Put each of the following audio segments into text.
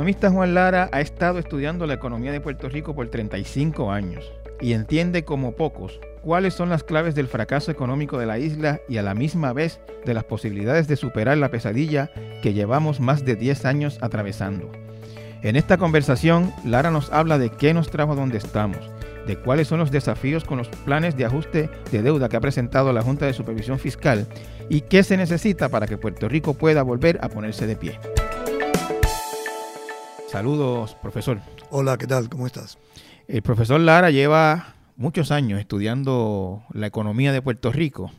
economista Juan Lara ha estado estudiando la economía de Puerto Rico por 35 años y entiende como pocos cuáles son las claves del fracaso económico de la isla y a la misma vez de las posibilidades de superar la pesadilla que llevamos más de 10 años atravesando. En esta conversación, Lara nos habla de qué nos trajo a donde estamos, de cuáles son los desafíos con los planes de ajuste de deuda que ha presentado la Junta de Supervisión Fiscal y qué se necesita para que Puerto Rico pueda volver a ponerse de pie. Saludos, profesor. Hola, ¿qué tal? ¿Cómo estás? El profesor Lara lleva muchos años estudiando la economía de Puerto Rico.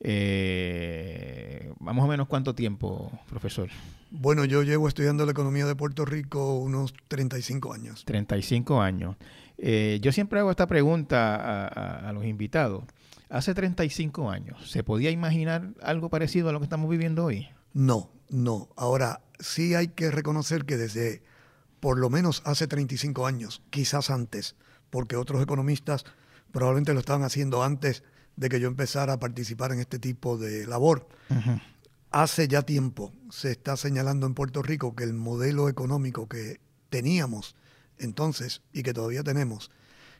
Eh, más o menos cuánto tiempo, profesor. Bueno, yo llevo estudiando la economía de Puerto Rico unos 35 años. 35 años. Eh, yo siempre hago esta pregunta a, los invitados. Hace 35 años, ¿se podía imaginar algo parecido a lo que estamos viviendo hoy? No, no. Ahora, sí hay que reconocer que desde por lo menos hace 35 años, quizás antes, porque otros economistas probablemente lo estaban haciendo antes de que yo empezara a participar en este tipo de labor. Hace ya tiempo se está señalando en Puerto Rico que el modelo económico que teníamos entonces y que todavía tenemos,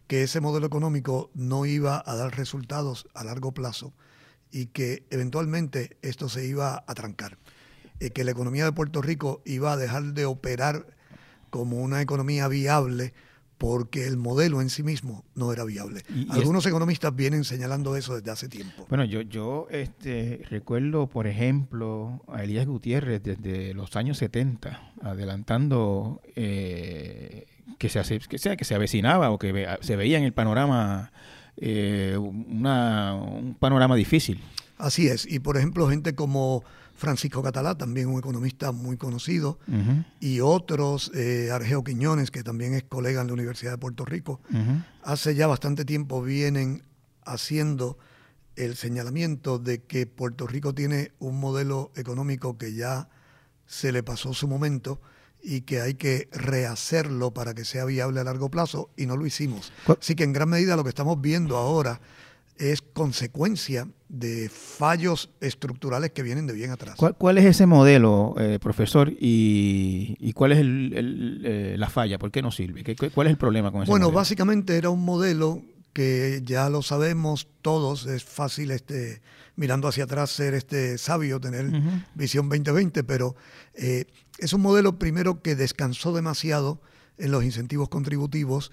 que ese modelo económico no iba a dar resultados a largo plazo y que eventualmente esto se iba a trancar, eh, que la economía de Puerto Rico iba a dejar de operar como una economía viable porque el modelo en sí mismo no era viable. Algunos economistas vienen señalando eso desde hace tiempo. Bueno, yo, yo este, recuerdo, por ejemplo, a Elías Gutiérrez desde los años 70, adelantando eh, que, se, que, sea, que se avecinaba o que se veía en el panorama eh, una, un panorama difícil. Así es, y por ejemplo gente como Francisco Catalá, también un economista muy conocido, y otros, eh, Argeo Quiñones, que también es colega en la Universidad de Puerto Rico, hace ya bastante tiempo vienen haciendo el señalamiento de que Puerto Rico tiene un modelo económico que ya se le pasó su momento y que hay que rehacerlo para que sea viable a largo plazo y no lo hicimos. Así que en gran medida lo que estamos viendo ahora es consecuencia de fallos estructurales que vienen de bien atrás. ¿Cuál, es ese modelo, eh, profesor, y, cuál es eh, la falla? ¿Por qué no sirve? ¿Qué, ¿Cuál es el problema con ese bueno, básicamente era un modelo que ya lo sabemos todos, es fácil este mirando hacia atrás ser este sabio, tener visión 2020, pero eh, es un modelo primero que descansó demasiado en los incentivos contributivos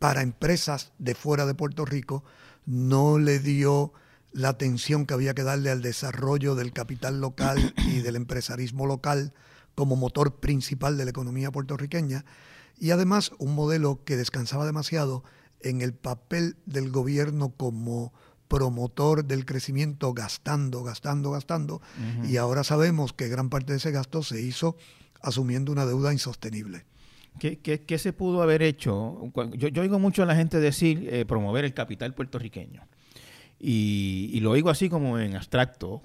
para empresas de fuera de Puerto Rico, no le dio la atención que había que darle al desarrollo del capital local y del empresarismo local como motor principal de la economía puertorriqueña. Y además un modelo que descansaba demasiado en el papel del gobierno como promotor del crecimiento gastando, gastando, gastando. Y ahora sabemos que gran parte de ese gasto se hizo asumiendo una deuda insostenible. ¿Qué, se pudo haber hecho? Yo, yo, oigo mucho a la gente decir eh, promover el capital puertorriqueño. Y, lo oigo así como en abstracto.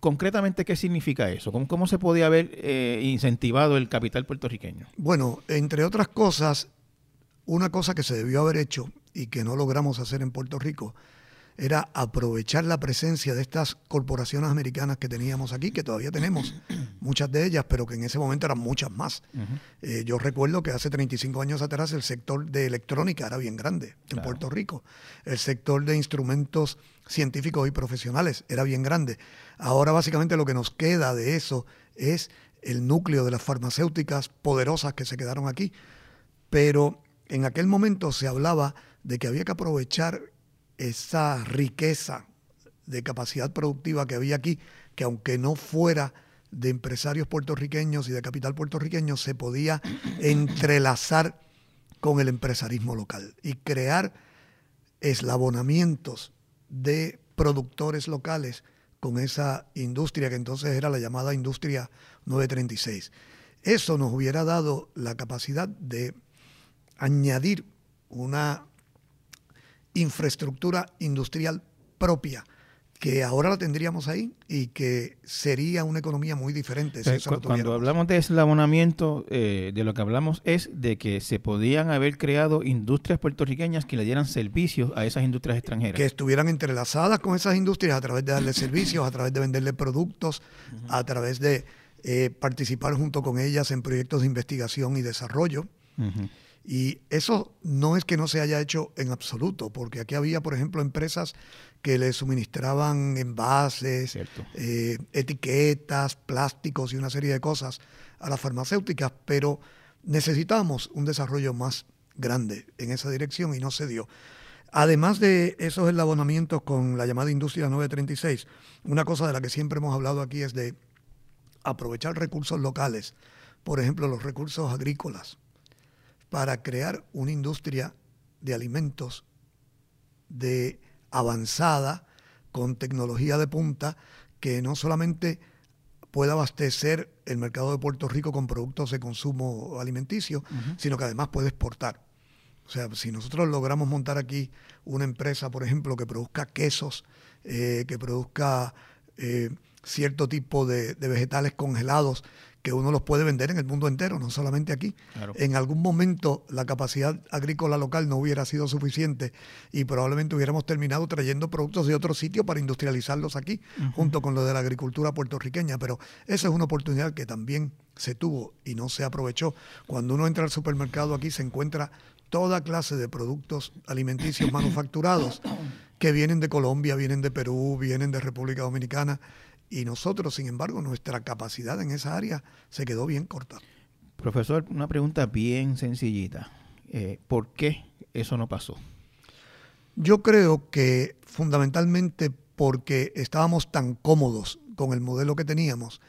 concretamente, ¿qué significa eso? ¿Cómo, cómo se podía haber eh, incentivado el capital puertorriqueño? Bueno, entre otras cosas, una cosa que se debió haber hecho y que no logramos hacer en Puerto Rico era aprovechar la presencia de estas corporaciones americanas que teníamos aquí, que todavía tenemos muchas de ellas, pero que en ese momento eran muchas más. Eh, yo recuerdo que hace 35 años atrás el sector de electrónica era bien grande en Puerto Rico. El sector de instrumentos científicos y profesionales era bien grande. Ahora básicamente lo que nos queda de eso es el núcleo de las farmacéuticas poderosas que se quedaron aquí. Pero en aquel momento se hablaba de que había que aprovechar esa riqueza de capacidad productiva que había aquí, que aunque no fuera de empresarios puertorriqueños y de capital puertorriqueño, se podía entrelazar con el empresarismo local y crear eslabonamientos de productores locales con esa industria que entonces era la llamada industria 936. Eso nos hubiera dado la capacidad de añadir una infraestructura industrial propia que ahora la tendríamos ahí y que sería una economía muy diferente. cuando hablamos de eslabonamiento, eh, de lo que hablamos es de que se podían haber creado industrias puertorriqueñas que le dieran servicios a esas industrias extranjeras. Que estuvieran entrelazadas con esas industrias a través de darle servicios, a través de venderle productos, a través de eh, participar junto con ellas en proyectos de investigación y desarrollo. Y eso no es que no se haya hecho en absoluto, porque aquí había, por ejemplo, empresas que le suministraban envases, eh, etiquetas, plásticos y una serie de cosas a las farmacéuticas, pero necesitábamos un desarrollo más grande en esa dirección y no se dio. Además de esos eslabonamientos con la llamada industria 936, una cosa de la que siempre hemos hablado aquí es de aprovechar recursos locales, por ejemplo los recursos agrícolas, para crear una industria de alimentos de avanzada, con tecnología de punta, que no solamente pueda abastecer el mercado de Puerto Rico con productos de consumo alimenticio, sino que además puede exportar. O sea, si nosotros logramos montar aquí una empresa, por ejemplo, que produzca quesos, eh, que produzca eh, cierto tipo de, vegetales congelados, que uno los puede vender en el mundo entero, no solamente aquí. En algún momento la capacidad agrícola local no hubiera sido suficiente y probablemente hubiéramos terminado trayendo productos de otro sitio para industrializarlos aquí, junto con lo de la agricultura puertorriqueña. Pero esa es una oportunidad que también se tuvo y no se aprovechó. Cuando uno entra al supermercado aquí se encuentra toda clase de productos alimenticios manufacturados que vienen de Colombia, vienen de Perú, vienen de República Dominicana y nosotros, sin embargo, nuestra capacidad en esa área se quedó bien corta. Profesor, una pregunta bien sencillita. Eh, ¿Por qué eso no pasó? Yo creo que fundamentalmente porque estábamos tan cómodos con el modelo que teníamos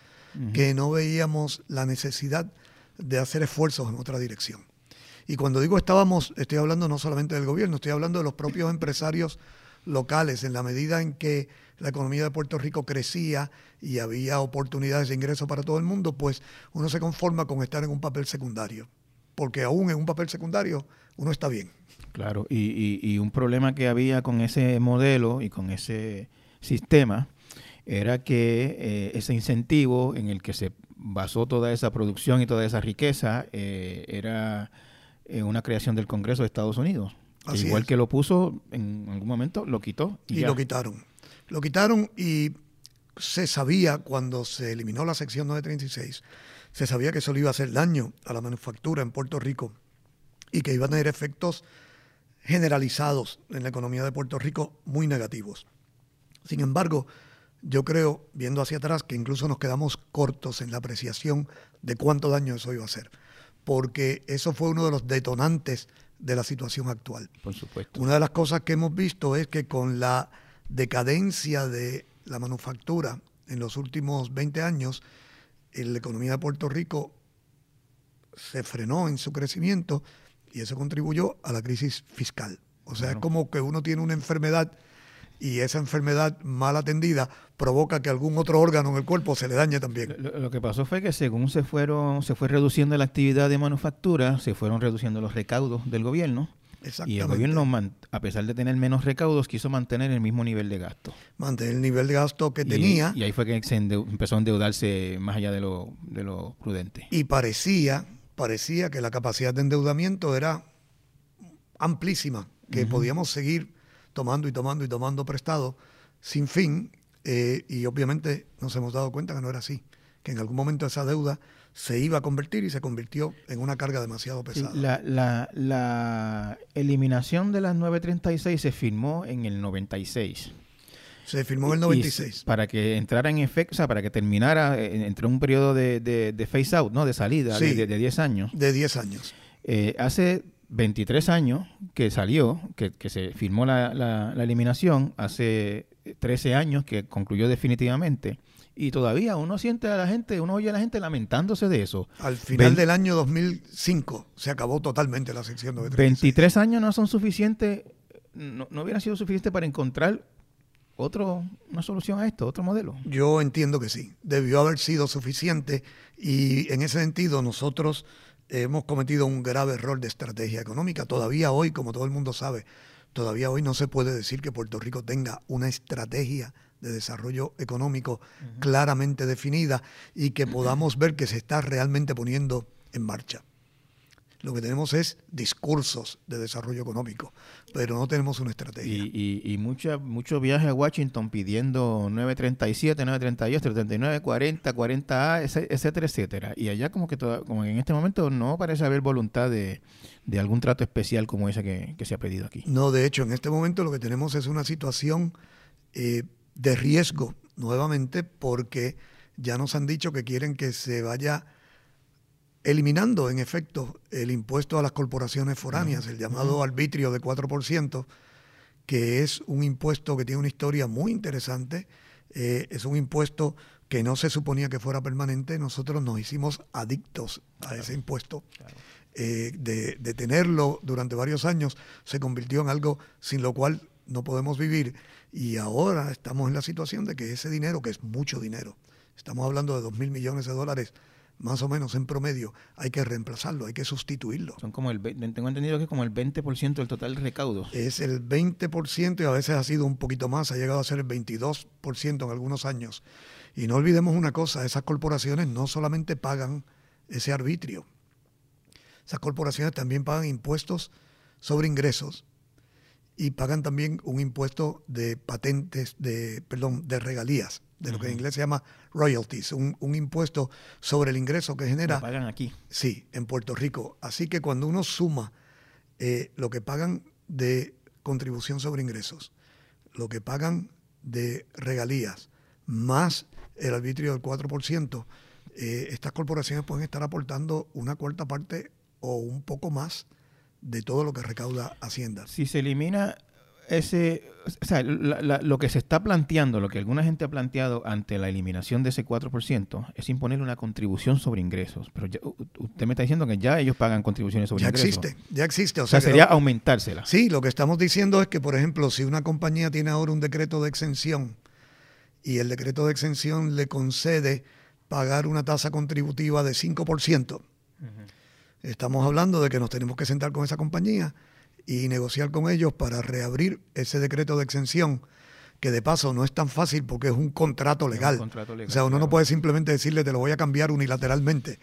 que no veíamos la necesidad de hacer esfuerzos en otra dirección. Y cuando digo estábamos, estoy hablando no solamente del gobierno, estoy hablando de los propios empresarios locales, en la medida en que la economía de Puerto Rico crecía y había oportunidades de ingreso para todo el mundo, pues uno se conforma con estar en un papel secundario, porque aún en un papel secundario uno está bien. Claro, y, un problema que había con ese modelo y con ese sistema era que eh, ese incentivo en el que se basó toda esa producción y toda esa riqueza eh, era eh, una creación del Congreso de Estados Unidos. igual que lo puso en algún momento, lo quitó. Y, lo quitaron. Lo quitaron y se sabía cuando se eliminó la sección 936, se sabía que eso le iba a hacer daño a la manufactura en Puerto Rico y que iba a tener efectos generalizados en la economía de Puerto Rico muy negativos. Sin embargo, yo creo, viendo hacia atrás, que incluso nos quedamos cortos en la apreciación de cuánto daño eso iba a hacer porque eso fue uno de los detonantes de la situación actual. Por supuesto. Una de las cosas que hemos visto es que con la decadencia de la manufactura en los últimos 20 años, la economía de Puerto Rico se frenó en su crecimiento y eso contribuyó a la crisis fiscal. O sea, es como que uno tiene una enfermedad y esa enfermedad mal atendida provoca que algún otro órgano en el cuerpo se le dañe también. Lo, que pasó fue que según se fueron se fue reduciendo la actividad de manufactura, se fueron reduciendo los recaudos del gobierno. Y el gobierno, a pesar de tener menos recaudos, quiso mantener el mismo nivel de gasto. Mantener el nivel de gasto que tenía. Y ahí fue que se empezó a endeudarse más allá de lo, de lo prudente. Y parecía, parecía que la capacidad de endeudamiento era amplísima, que podíamos seguir tomando y tomando y tomando prestado sin fin eh, y obviamente nos hemos dado cuenta que no era así, que en algún momento esa deuda se iba a convertir y se convirtió en una carga demasiado pesada. la, la, la, eliminación de las 936 se firmó en el 96. Se firmó en el 96. para que entrara en efecto, o sea, para que terminara, eh, entre un periodo de, de, phase out, ¿no? De salida, de, de, 10 años. De 10 años. Eh, hace 23 años que salió, que, se firmó la, eliminación, hace 13 años que concluyó definitivamente. Y todavía uno siente a la gente, uno oye a la gente lamentándose de eso. Al final del año 2005 se acabó totalmente la sección 93. 23 años no son suficientes, no, no hubieran sido suficientes para encontrar otro, una solución a esto, otro modelo. Yo entiendo que sí, debió haber sido suficiente y en ese sentido nosotros hemos cometido un grave error de estrategia económica. Todavía hoy, como todo el mundo sabe, todavía hoy no se puede decir que Puerto Rico tenga una estrategia de desarrollo económico claramente definida y que podamos ver que se está realmente poniendo en marcha. Lo que tenemos es discursos de desarrollo económico, pero no tenemos una estrategia. Y, y, y mucho viaje a Washington pidiendo 937, 938, 339, 40, 40A, etcétera, etcétera. Y allá como que como en este momento no parece haber voluntad de, algún trato especial como ese que, se ha pedido aquí. No, de hecho, en este momento lo que tenemos es una situación eh, de riesgo, nuevamente, porque ya nos han dicho que quieren que se vaya eliminando en efecto el impuesto a las corporaciones foráneas, el llamado arbitrio de 4%, que es un impuesto que tiene una historia muy interesante, eh, es un impuesto que no se suponía que fuera permanente, nosotros nos hicimos adictos a ese impuesto. Eh, de, de tenerlo durante varios años se convirtió en algo sin lo cual no podemos vivir y ahora estamos en la situación de que ese dinero, que es mucho dinero, estamos hablando de dos mil millones de dólares más o menos en promedio, hay que reemplazarlo, hay que sustituirlo. Son como el, tengo entendido que es como el 20% del total recaudo. Es el 20% y a veces ha sido un poquito más, ha llegado a ser el 22% en algunos años. Y no olvidemos una cosa, esas corporaciones no solamente pagan ese arbitrio, esas corporaciones también pagan impuestos sobre ingresos y pagan también un impuesto de patentes, de, perdón, de regalías de lo que en inglés se llama royalties, un, impuesto sobre el ingreso que genera. Lo pagan aquí. Sí, en Puerto Rico. Así que cuando uno suma eh, lo que pagan de contribución sobre ingresos, lo que pagan de regalías, más el arbitrio del 4%, eh, estas corporaciones pueden estar aportando una cuarta parte o un poco más de todo lo que recauda Hacienda. Si se elimina ese, o sea, lo que se está planteando, lo que alguna gente ha planteado ante la eliminación de ese 4%, es imponerle una contribución sobre ingresos. Pero usted me está diciendo que ya ellos pagan contribuciones sobre ingresos. Ya existe, ya existe. O, sea, sería aumentársela. Sí, lo que estamos diciendo es que, por ejemplo, si una compañía tiene ahora un decreto de exención y el decreto de exención le concede pagar una tasa contributiva de 5%, estamos hablando de que nos tenemos que sentar con esa compañía y negociar con ellos para reabrir ese decreto de exención, que de paso no es tan fácil porque es un contrato legal. o sea, uno no puede simplemente decirle te lo voy a cambiar unilateralmente.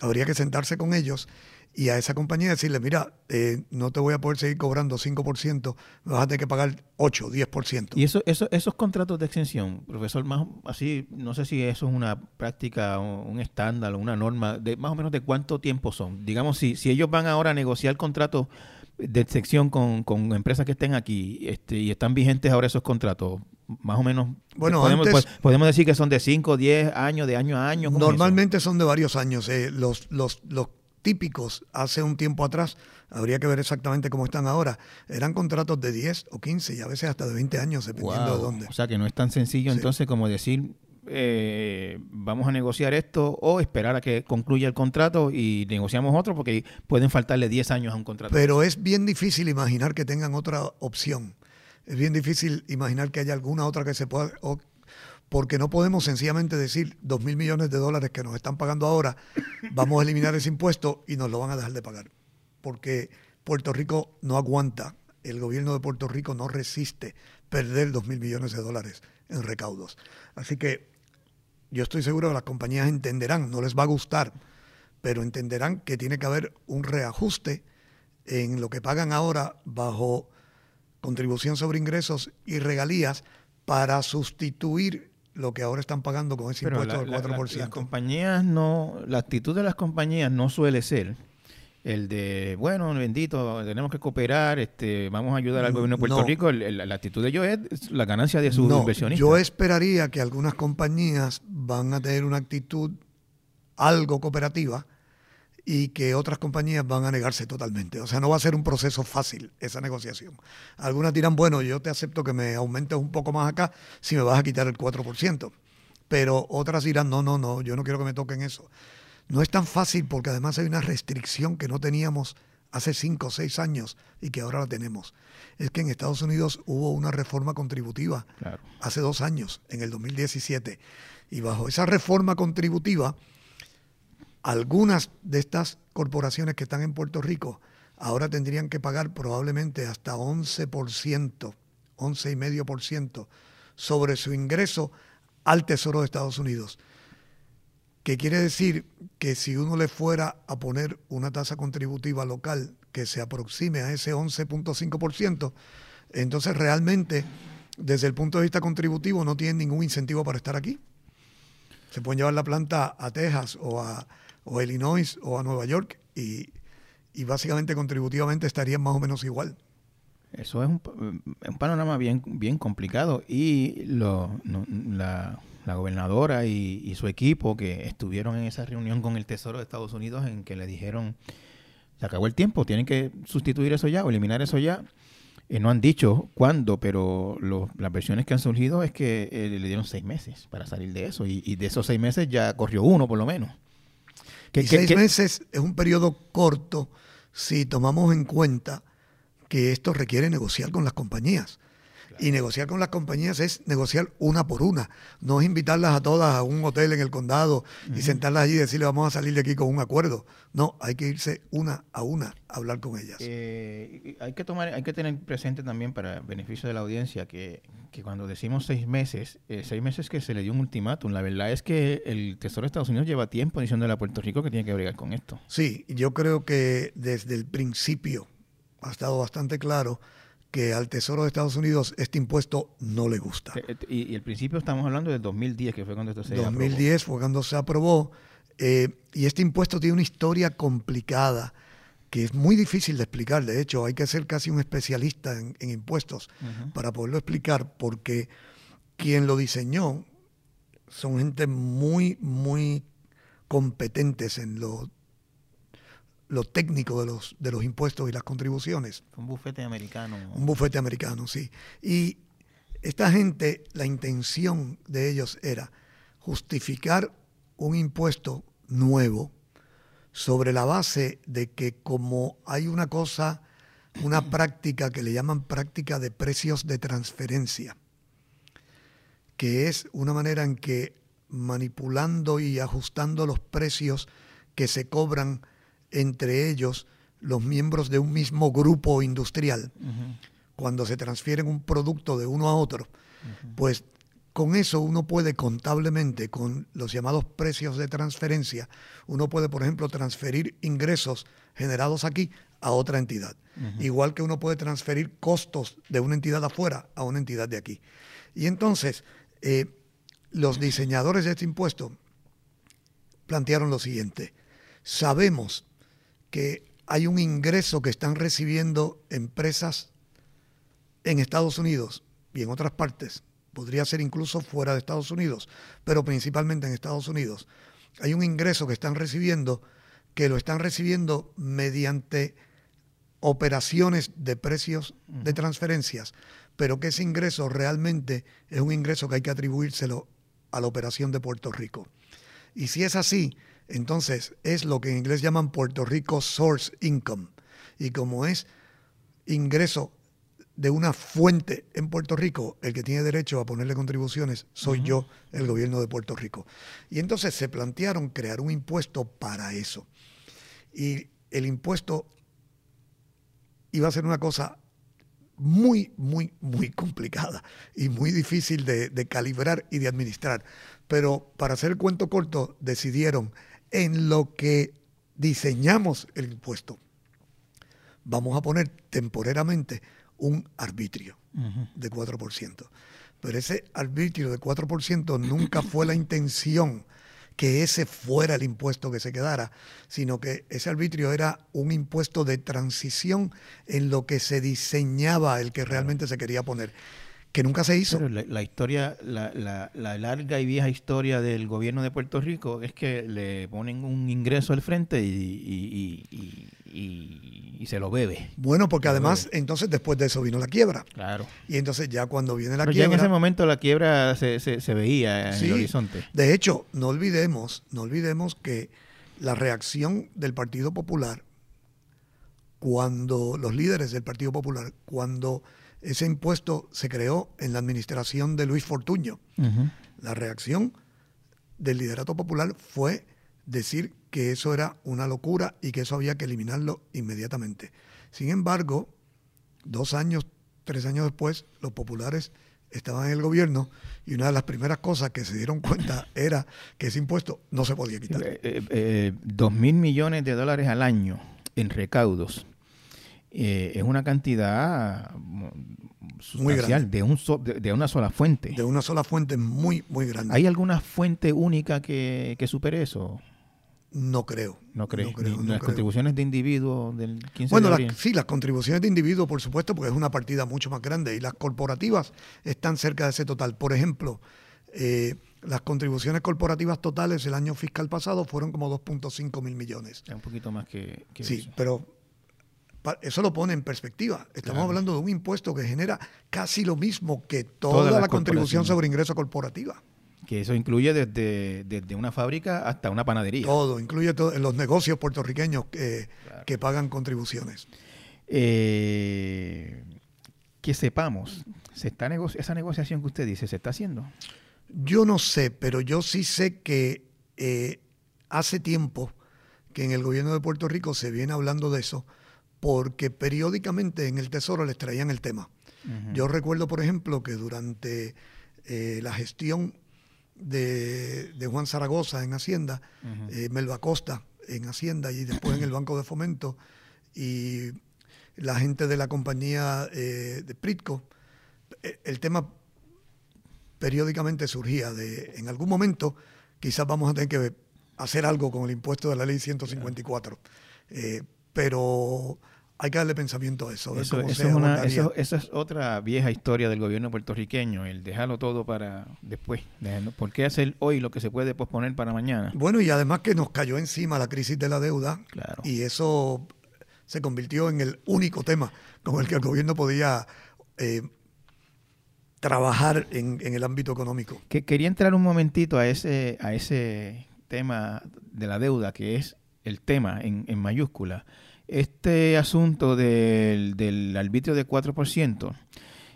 Habría que sentarse con ellos y a esa compañía decirle, mira, eh, no te voy a poder seguir cobrando 5%, me vas a tener que pagar 8, 10%. Y eso, eso, esos contratos de exención, profesor, más así, no sé si eso es una práctica, un estándar, una norma, de más o menos de cuánto tiempo son. Digamos, si, si ellos van ahora a negociar contratos de sección con, con, empresas que estén aquí este, y están vigentes ahora esos contratos, más o menos bueno, podemos, pues, podemos decir que son de 5, 10 años, de año a año. Normalmente son de varios años. Eh, los, los, los típicos hace un tiempo atrás, habría que ver exactamente cómo están ahora, eran contratos de 10 o 15 y a veces hasta de 20 años, dependiendo de dónde. O sea que no es tan sencillo entonces como decir, eh, vamos a negociar esto o esperar a que concluya el contrato y negociamos otro porque pueden faltarle 10 años a un contrato. Pero es bien difícil imaginar que tengan otra opción. Es bien difícil imaginar que haya alguna otra que se pueda... porque no podemos sencillamente decir 2 mil millones de dólares que nos están pagando ahora, vamos a eliminar ese impuesto y nos lo van a dejar de pagar. Porque Puerto Rico no aguanta, el gobierno de Puerto Rico no resiste perder 2 mil millones de dólares en recaudos. Así que yo estoy seguro que las compañías entenderán, no les va a gustar, pero entenderán que tiene que haber un reajuste en lo que pagan ahora bajo contribución sobre ingresos y regalías para sustituir lo que ahora están pagando con ese impuesto del 4%. las compañías no, la actitud de las compañías no suele ser el de, bueno, bendito, tenemos que cooperar, este, vamos a ayudar al gobierno de Puerto Rico. la actitud de ellos es la ganancia de sus no, inversionistas. Yo esperaría que algunas compañías van a tener una actitud algo cooperativa y que otras compañías van a negarse totalmente. O sea, no va a ser un proceso fácil esa negociación. Algunas dirán, bueno, yo te acepto que me aumentes un poco más acá si me vas a quitar el 4%. Pero otras dirán, no, no, no, yo no quiero que me toquen eso. No es tan fácil porque además hay una restricción que no teníamos hace cinco o seis años y que ahora la tenemos. Es que en Estados Unidos hubo una reforma contributiva hace dos años, en el 2017. Y bajo esa reforma contributiva, algunas de estas corporaciones que están en Puerto Rico ahora tendrían que pagar probablemente hasta 11%, 11,5% sobre su ingreso al Tesoro de Estados Unidos que quiere decir que si uno le fuera a poner una tasa contributiva local que se aproxime a ese 11.5%, entonces realmente desde el punto de vista contributivo no tienen ningún incentivo para estar aquí. Se pueden llevar la planta a Texas o a, o Illinois o a Nueva York y, y básicamente contributivamente estarían más o menos igual. Eso es un, un panorama bien, bien complicado y lo, la, la, gobernadora y, su equipo que estuvieron en esa reunión con el Tesoro de Estados Unidos en que le dijeron, se acabó el tiempo, tienen que sustituir eso ya o eliminar eso ya. Eh, no han dicho cuándo, pero las versiones que han surgido es que eh, le dieron seis meses para salir de eso y, y, de esos seis meses ya corrió uno por lo menos. Y seis meses es un periodo corto si tomamos en cuenta que esto requiere negociar con las compañías. Y negociar con las compañías es negociar una por una, no es invitarlas a todas a un hotel en el condado y sentarlas allí y decirle vamos a salir de aquí con un acuerdo. No, hay que irse una a una a hablar con ellas. Eh, hay que tomar, hay que tener presente también para beneficio de la audiencia que, que cuando decimos seis meses, eh, seis meses que se le dio un ultimátum, la verdad es que el Tesoro de Estados Unidos lleva tiempo diciéndole a Puerto Rico que tiene que bregar con esto. Sí, yo creo que desde el principio ha estado bastante claro que al Tesoro de Estados Unidos este impuesto no le gusta. Y, y el principio estamos hablando del 2010, que fue cuando esto se 2010 aprobó. fue cuando se aprobó. Eh, y este impuesto tiene una historia complicada que es muy difícil de explicar. De hecho, hay que ser casi un especialista en, en impuestos uh -huh. para poderlo explicar, porque quien lo diseñó son gente muy, muy competentes en lo lo técnico de los, de los impuestos y las contribuciones. Un bufete americano. Un bufete americano, sí. Y esta gente, la intención de ellos era justificar un impuesto nuevo sobre la base de que como hay una cosa, una práctica que le llaman práctica de precios de transferencia, que es una manera en que manipulando y ajustando los precios que se cobran entre ellos los miembros de un mismo grupo industrial, uh -huh. cuando se transfieren un producto de uno a otro, uh -huh. pues con eso uno puede contablemente, con los llamados precios de transferencia, uno puede, por ejemplo, transferir ingresos generados aquí a otra entidad. Uh -huh. Igual que uno puede transferir costos de una entidad afuera a una entidad de aquí. Y entonces, eh, los diseñadores de este impuesto plantearon lo siguiente. Sabemos que hay un ingreso que están recibiendo empresas en Estados Unidos y en otras partes, podría ser incluso fuera de Estados Unidos, pero principalmente en Estados Unidos. Hay un ingreso que están recibiendo que lo están recibiendo mediante operaciones de precios de transferencias, pero que ese ingreso realmente es un ingreso que hay que atribuírselo a la operación de Puerto Rico. Y si es así, entonces es lo que en inglés llaman Puerto Rico Source Income. Y como es ingreso de una fuente en Puerto Rico, el que tiene derecho a ponerle contribuciones soy uh -huh. yo, el gobierno de Puerto Rico. Y entonces se plantearon crear un impuesto para eso. Y el impuesto iba a ser una cosa muy, muy, muy complicada y muy difícil de, de calibrar y de administrar. Pero para hacer el cuento corto, decidieron en lo que diseñamos el impuesto, vamos a poner temporariamente un arbitrio uh -huh. de 4%. Pero ese arbitrio de 4% nunca fue la intención que ese fuera el impuesto que se quedara, sino que ese arbitrio era un impuesto de transición en lo que se diseñaba el que realmente se quería poner que nunca se hizo. Pero la, la historia, la, la, la, larga y vieja historia del gobierno de Puerto Rico es que le ponen un ingreso al frente y, y, y, y se lo bebe. Bueno, porque además, entonces después de eso vino la quiebra. Claro. Y entonces ya cuando viene la Pero quiebra. Ya en ese momento la quiebra se, se, se veía en sí, el horizonte. De hecho, no olvidemos, no olvidemos que la reacción del Partido Popular, cuando los líderes del Partido Popular, cuando ese impuesto se creó en la administración de Luis Fortuño. Uh -huh. La reacción del liderato popular fue decir que eso era una locura y que eso había que eliminarlo inmediatamente. Sin embargo, dos años, tres años después, los populares estaban en el gobierno y una de las primeras cosas que se dieron cuenta era que ese impuesto no se podía quitar. Eh, eh, eh, dos mil millones de dólares al año en recaudos es una cantidad muy grande. De, un de, una sola fuente. De una sola fuente muy, muy grande. ¿Hay alguna fuente única que, que supere eso? No creo. No creo. las contribuciones de individuos del 15 bueno, de abril. sí, las contribuciones de individuos, por supuesto, porque es una partida mucho más grande y las corporativas están cerca de ese total. Por ejemplo, eh, las contribuciones corporativas totales el año fiscal pasado fueron como 2.5 mil millones. Es un poquito más que, Sí, pero eso lo pone en perspectiva. Estamos hablando de un impuesto que genera casi lo mismo que toda la contribución sobre ingreso corporativa. Que eso incluye desde, desde, una fábrica hasta una panadería. Todo, incluye todo, los negocios puertorriqueños que, que pagan contribuciones. Eh, que sepamos, ¿se está esa negociación que usted dice, ¿se está haciendo? Yo no sé, pero yo sí sé que eh, hace tiempo que en el gobierno de Puerto Rico se viene hablando de eso, porque periódicamente en el Tesoro les traían el tema. Yo recuerdo, por ejemplo, que durante eh, la gestión de, Juan Zaragoza en Hacienda, eh, Melba Costa en Hacienda y después en el Banco de Fomento y la gente de la compañía eh, de Pritco, el tema periódicamente surgía de en algún momento quizás vamos a tener que hacer algo con el impuesto de la ley 154. Pero hay que darle pensamiento a eso. Eso, es otra vieja historia del gobierno puertorriqueño, el dejarlo todo para después. ¿Por qué hacer hoy lo que se puede posponer para mañana? Bueno, y además que nos cayó encima la crisis de la deuda y eso se convirtió en el único tema con el que el gobierno podía eh, trabajar en, el ámbito económico. Que, quería entrar un momentito a ese, a ese tema de la deuda, que es el tema en, en mayúscula este asunto del, del arbitrio de 4%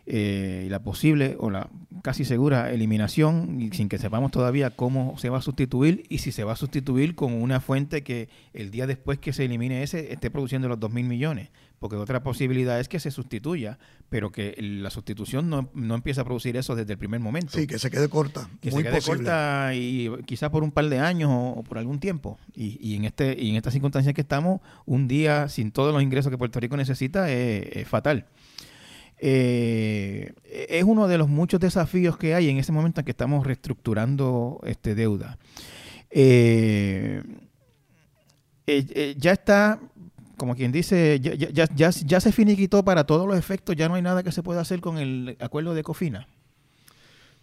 eh, la posible o la casi segura eliminación, sin que sepamos todavía cómo se va a sustituir y si se va a sustituir con una fuente que el día después que se elimine ese esté produciendo los 2 mil millones. Porque otra posibilidad es que se sustituya, pero que la sustitución no, no empieza a producir eso desde el primer momento. Sí, que se quede corta. Que se quede corta y quizás por un par de años o, por algún tiempo. Y, y, en este y en estas circunstancias que estamos, un día sin todos los ingresos que Puerto Rico necesita es fatal. Eh, es uno de los muchos desafíos que hay en ese momento en que estamos reestructurando este deuda. Eh, eh, ya está, como quien dice, ya, ya, ya, ya, se finiquitó para todos los efectos, ya no hay nada que se pueda hacer con el acuerdo de Cofina.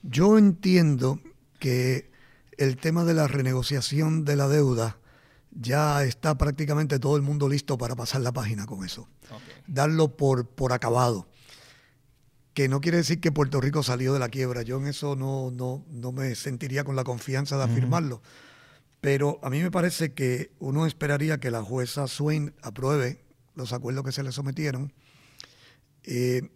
Yo entiendo que el tema de la renegociación de la deuda ya está prácticamente todo el mundo listo para pasar la página con eso. Darlo por, por acabado que no quiere decir que Puerto Rico salió de la quiebra. Yo en eso no, no, no me sentiría con la confianza de afirmarlo. Pero a mí me parece que uno esperaría que la jueza Swain apruebe los acuerdos que se le sometieron. Eh,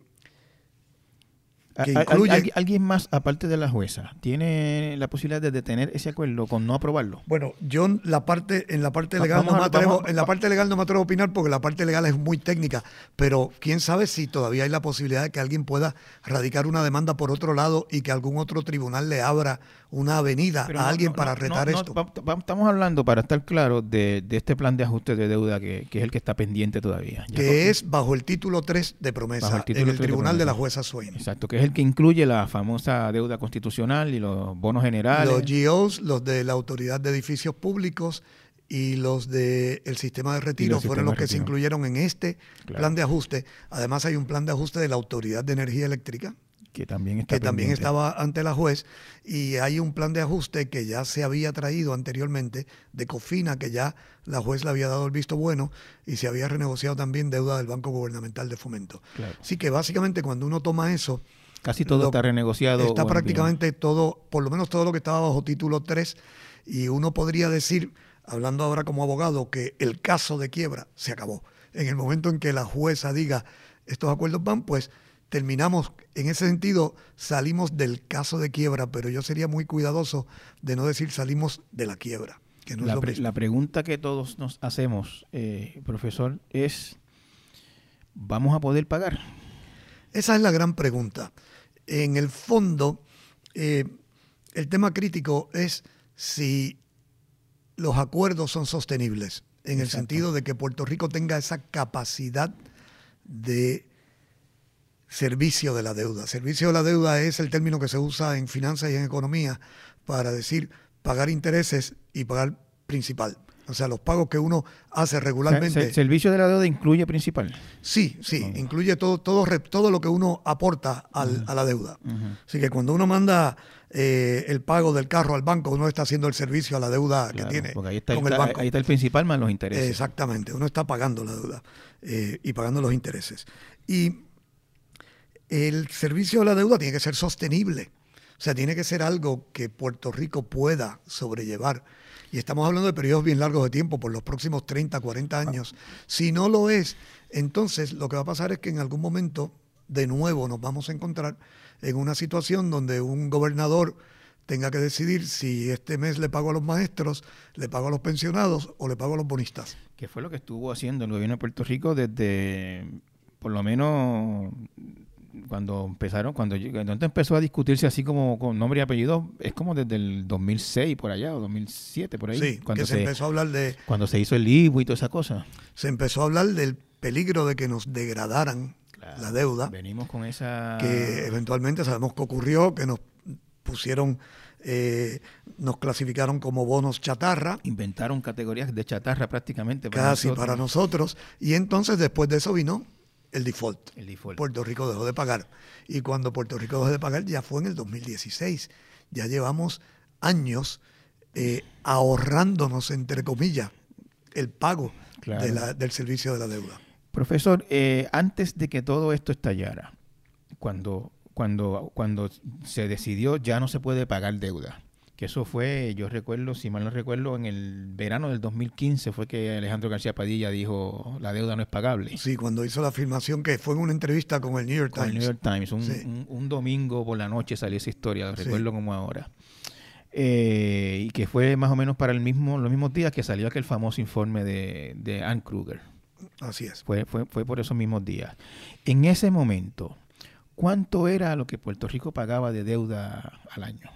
¿Alguien más, aparte de la jueza, tiene la posibilidad de detener ese acuerdo con no aprobarlo? Bueno, yo la parte, en la parte legal no me atrevo, en la parte legal no me atrevo a opinar porque la parte legal es muy técnica, pero quién sabe si todavía hay la posibilidad de que alguien pueda radicar una demanda por otro lado y que algún otro tribunal le abra una avenida a alguien para retar esto. estamos hablando, para estar claro, de, este plan de ajuste de deuda que, es el que está pendiente todavía. que es bajo el título 3 de promesa, en el tribunal de, la jueza Swain. Exacto, que es el que incluye la famosa deuda constitucional y los bonos generales. Los GOs, los de la Autoridad de Edificios Públicos y los del el sistema de retiro fueron los que se incluyeron en este plan de ajuste. Además hay un plan de ajuste de la Autoridad de Energía Eléctrica. Que también, que también estaba ante la juez y hay un plan de ajuste que ya se había traído anteriormente de Cofina, que ya la juez le había dado el visto bueno y se había renegociado también deuda del Banco Gubernamental de Fomento. Así que básicamente cuando uno toma eso, Casi todo está renegociado. Está prácticamente todo, por lo menos todo lo que estaba bajo título 3. Y uno podría decir, hablando ahora como abogado, que el caso de quiebra se acabó. En el momento en que la jueza diga estos acuerdos van, pues terminamos, en ese sentido, salimos del caso de quiebra, pero yo sería muy cuidadoso de no decir salimos de la quiebra. Que la, la, pregunta que todos nos hacemos, eh, profesor, es, ¿vamos a poder pagar? Esa es la gran pregunta. En el fondo, eh, el tema crítico es si los acuerdos son sostenibles, en el sentido de que Puerto Rico tenga esa capacidad de servicio de la deuda. Servicio de la deuda es el término que se usa en finanzas y en economía para decir pagar intereses y pagar principal. O sea, los pagos que uno hace regularmente. ¿El servicio de la deuda incluye principal? Sí, sí, incluye todo, todo, todo lo que uno aporta al, a la deuda. Así que cuando uno manda eh, el pago del carro al banco, uno está haciendo el servicio a la deuda que tiene. Porque ahí está, el, banco. ahí está el principal más los intereses. Exactamente, uno está pagando la deuda eh, y pagando los intereses. Y el servicio de la deuda tiene que ser sostenible. O sea, tiene que ser algo que Puerto Rico pueda sobrellevar. Y estamos hablando de periodos bien largos de tiempo, por los próximos 30, 40 años. Si no lo es, entonces lo que va a pasar es que en algún momento, de nuevo, nos vamos a encontrar en una situación donde un gobernador tenga que decidir si este mes le pago a los maestros, le pago a los pensionados o le pago a los bonistas. Que fue lo que estuvo haciendo el gobierno de Puerto Rico desde, por lo menos cuando empezaron, cuando, cuando empezó a discutirse así como con nombre y apellido, es como desde el 2006 por allá, o 2007 por ahí. Sí, cuando se, empezó a hablar de... Cuando se hizo el libro y toda esa cosa. Se empezó a hablar del peligro de que nos degradaran la deuda. Venimos con esa... Que eventualmente sabemos que ocurrió, que nos pusieron... Eh, nos clasificaron como bonos chatarra. Inventaron categorías de chatarra prácticamente. Para casi para nosotros. Y entonces después de eso vino el default. Puerto Rico dejó de pagar. Y cuando Puerto Rico dejó de pagar ya fue en el 2016. Ya llevamos años eh, ahorrándonos, entre comillas, el pago del servicio de la deuda. Profesor, eh, antes de que todo esto estallara, cuando, cuando, cuando se decidió ya no se puede pagar deuda, que eso fue, yo recuerdo, si mal no recuerdo, en el verano del 2015 fue que Alejandro García Padilla dijo la deuda no es pagable. Sí, cuando hizo la afirmación que fue en una entrevista con el New York Times. el New York Times, un, domingo por la noche salió esa historia, recuerdo como ahora. Eh, y que fue más o menos para el mismo, los mismos días que salió aquel famoso informe de, de Ann Kruger. Así es. Fue, fue, fue por esos mismos días. En ese momento, ¿cuánto era lo que Puerto Rico pagaba de deuda al año?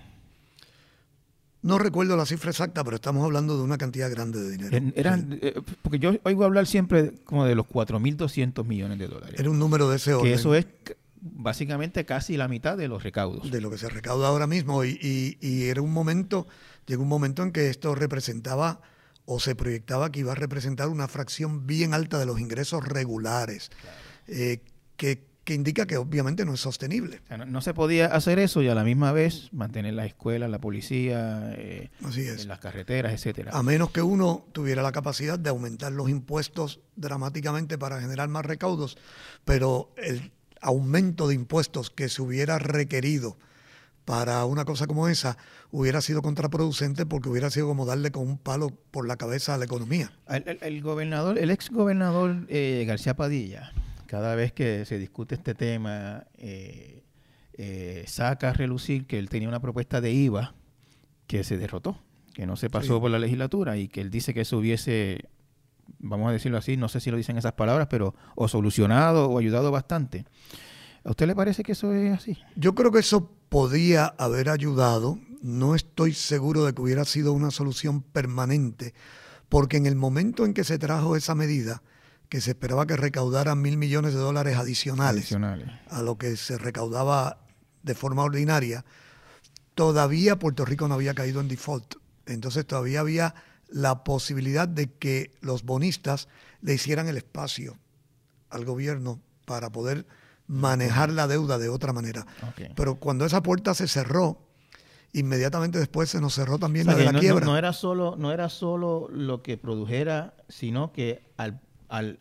No recuerdo la cifra exacta, pero estamos hablando de una cantidad grande de dinero. eran, eh, porque yo oigo hablar siempre como de los 4.200 millones de dólares. Era un número de ese orden. Que eso es básicamente casi la mitad de los recaudos. De lo que se recauda ahora mismo. Y, era un momento, llegó un momento en que esto representaba o se proyectaba que iba a representar una fracción bien alta de los ingresos regulares, eh, que que indica que obviamente no es sostenible. no, se podía hacer eso y a la misma vez mantener la escuela, la policía, eh, las carreteras, etcétera. A menos que uno tuviera la capacidad de aumentar los impuestos dramáticamente para generar más recaudos, pero el aumento de impuestos que se hubiera requerido para una cosa como esa hubiera sido contraproducente porque hubiera sido como darle con un palo por la cabeza a la economía. El, gobernador, el ex gobernador eh, García Padilla, cada vez que se discute este tema, eh, eh, saca a relucir que él tenía una propuesta de IVA que se derrotó, que no se pasó por la legislatura y que él dice que eso hubiese, vamos a decirlo así, no sé si lo dicen esas palabras, pero o solucionado o ayudado bastante. ¿A usted le parece que eso es así? Yo creo que eso podía haber ayudado. No estoy seguro de que hubiera sido una solución permanente, porque en el momento en que se trajo esa medida, que se esperaba que recaudaran mil millones de dólares adicionales, a lo que se recaudaba de forma ordinaria, todavía Puerto Rico no había caído en default. Entonces todavía había la posibilidad de que los bonistas le hicieran el espacio al gobierno para poder manejar la deuda de otra manera. Pero cuando esa puerta se cerró, inmediatamente después se nos cerró también la de la quiebra. No, era solo, no era solo lo que produjera, sino que al al,